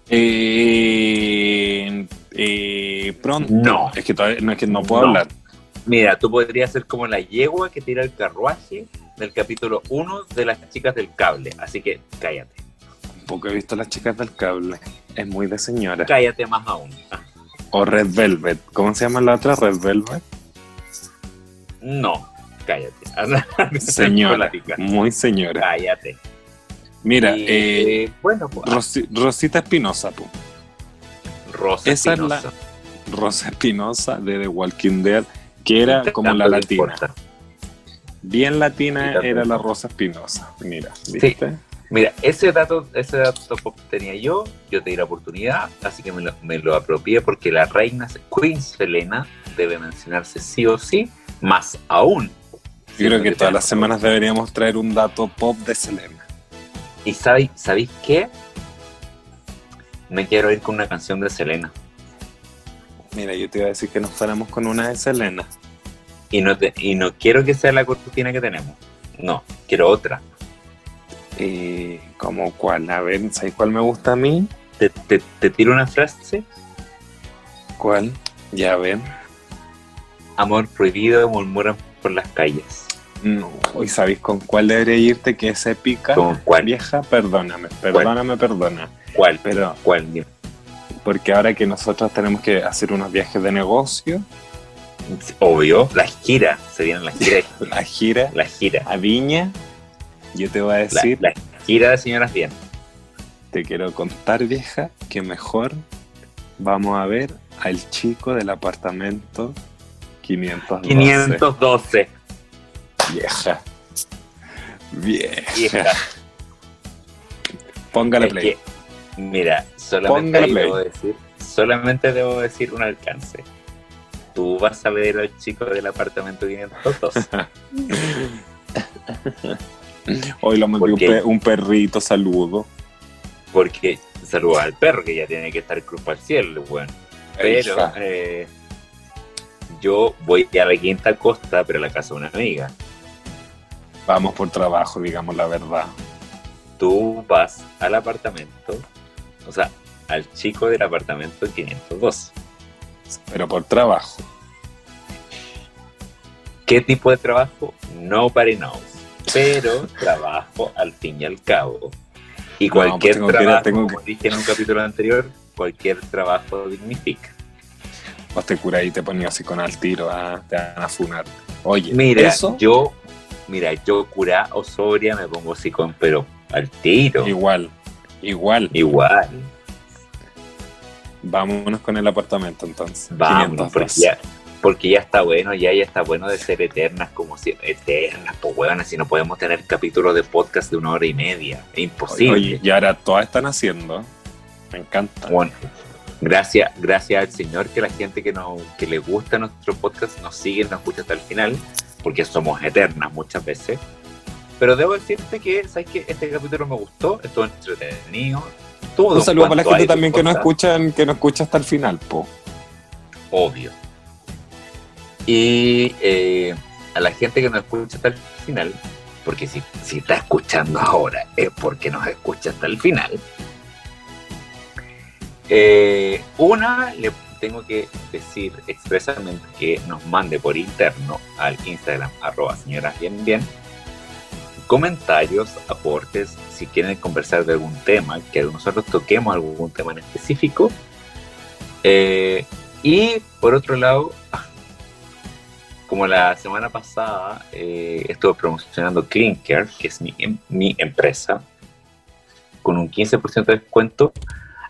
Eh, eh, pronto. No. Es que todavía no, es que no puedo No. hablar. Mira, tú podrías ser como la yegua que tira el carruaje del capítulo 1 de las chicas del cable. Así que cállate. Tampoco he visto las chicas del cable. Es muy de señora. Cállate más aún. O Red Velvet. ¿Cómo se llama la otra? Red Velvet. No, cállate. Señora. Muy señora. Cállate. Mira, Y, eh, bueno, pues, Rosi- Rosita Espinosa. Rosa esa es la- Espinosa. Rosa Espinosa de The Walking Dead, que era como la latina. importa. Bien latina Sí, era la Rosa Espinosa. Mira, ¿viste? Mira, ese dato, ese dato pop tenía yo, yo te di la oportunidad, así que me lo, me lo apropié porque la reina Queen Selena debe mencionarse sí o sí, más aún. Yo creo que todas las semanas deberíamos traer un dato pop de Selena. ¿Y sabéis, sabéis qué? me quiero ir con una canción de Selena. Mira, yo te iba a decir que nos fuéramos con una de Selena. Y no, te- y no quiero que sea la cortina que tenemos. No, quiero otra. Y como cuál, a ver, ¿sabes cuál me gusta a mí? Te, te- te tiro una frase. ¿Cuál? Ya ven. Amor prohibido murmuran por las calles. No, ¿y sabéis con cuál debería irte que es épica? ¿Con cuál? Vieja, perdóname, perdóname, perdona. ¿Cuál? Pero ¿Cuál? Porque ahora que nosotros tenemos que hacer unos viajes de negocio, Obvio, la gira. Se viene la gira. la gira La gira. a Viña, yo te voy a La, decir, la gira de señoras bien. te quiero contar, vieja, que mejor vamos a ver al chico del apartamento 512. 512. Vieja. Vieja. Vieja. Póngale Es play. que, mira, solamente debo decir, solamente debo decir un alcance. Tú vas a ver al chico del apartamento 502. Hoy lo mandé un, perrito, saludo. porque saluda al perro que ya tiene que estar cruz para el cielo, bueno. Pero eh, yo voy a la quinta costa, pero a la casa de una amiga. Vamos por trabajo, digamos la verdad. Tú vas al apartamento, o sea, al chico del apartamento 502. Pero por trabajo. ¿Qué tipo de trabajo? Nobody knows. Pero trabajo al fin y al cabo. Y No, pues cualquier que trabajo, que- como dije en un capítulo anterior, cualquier trabajo dignifica. Vos te curas y te ponías así con al tiro, ah, te van a funar. Oye, Mira, eso yo, mira, yo cura o sobria me pongo así con, pero al tiro. igual, igual. Igual. Vámonos con el apartamento entonces. Vamos, 502. porque ya, porque ya está bueno, ya, ya está bueno de ser eternas como si eternas, pues huevonas, si no podemos tener capítulos de podcast de una hora y media. Es imposible. Oye, y ahora todas están haciendo. Me encanta. Bueno, gracias, gracias al Señor que la gente que, no, que le gusta nuestro podcast nos sigue, nos escucha hasta el final, porque somos eternas muchas veces. Pero debo decirte que, ¿sabes qué? Este capítulo me gustó, estuvo entretenido. Todo Un saludo para la gente también que no escuchan, que no escucha hasta el final, po. Obvio. Y eh, a la gente que nos escucha hasta el final, porque si, si está escuchando ahora es porque nos escucha hasta el final. Eh, una, le tengo que decir expresamente que nos mande por interno al Instagram, arroba señoras bien bien, comentarios, aportes, si quieren conversar de algún tema, que nosotros toquemos algún tema en específico. Eh, y por otro lado, como la semana pasada eh, estuve promocionando Clean-Care, que es mi, em- mi empresa, con un 15% de descuento,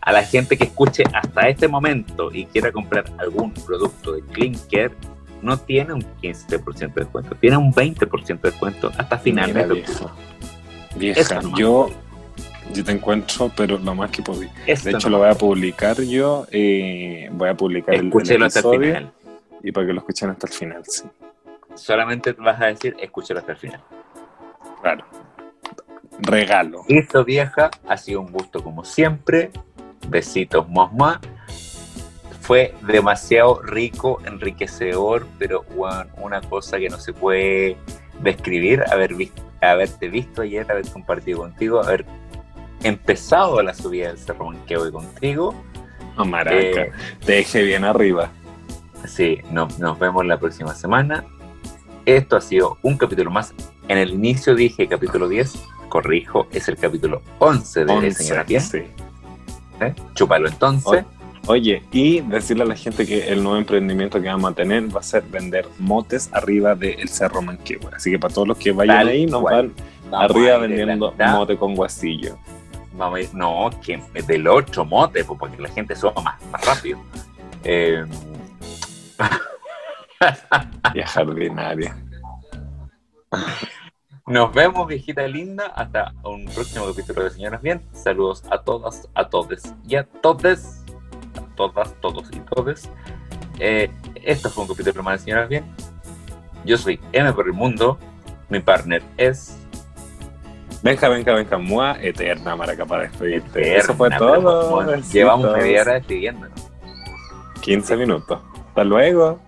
a la gente que escuche hasta este momento y quiera comprar algún producto de Clean-Care, no tiene un 15% de descuento, tiene un 20% de descuento hasta final de vieja. Vieja, nomás. yo, yo te encuentro, pero lo más que podí. Esto De hecho, no. lo voy a publicar yo. eh, voy a publicar el, el Escúchelo hasta el episodio final. Y para que lo escuchen hasta el final, sí. Solamente vas a decir, escúchelo hasta el final. Claro. Regalo. Listo, vieja. Ha sido un gusto como siempre. Besitos, mamá. Fue demasiado rico, enriquecedor, pero bueno, una cosa que no se puede describir. Haber visto, haberte visto ayer, haber compartido contigo, haber empezado la subida del Cerro Manqueo contigo. No, maraca. Eh, Te dejé bien arriba. Sí, no- nos vemos la próxima semana. Esto ha sido un capítulo más. En el inicio dije capítulo 10, corrijo, es el capítulo 11 de 11, Señora Bien. sí. ¿eh? Chúpalo entonces. Oye, y decirle a la gente que el nuevo emprendimiento que vamos a tener va a ser vender motes arriba del Cerro Manquehue. Así que para todos los que vayan Tal ahí, nos cual. van arriba de vendiendo la- mote con guasillo. Vamos a ir, no, que del otro mote, porque la gente suba más, más rápido. Eh, Vieja ordinaria. nos vemos, viejita linda. Hasta un próximo capítulo de Señoras Bien. Saludos a todas, a todos y a todes. A todas, todos y todes. Eh, esto fue un capítulo más de Señoras Bien. Yo soy M por el mundo. Mi partner es Benja, Benja, Benja, Mua, eterna maraca para despedirte. Eterna, Eso fue todo. llevamos media hora despidiéndonos. 15 minutos. Hasta luego.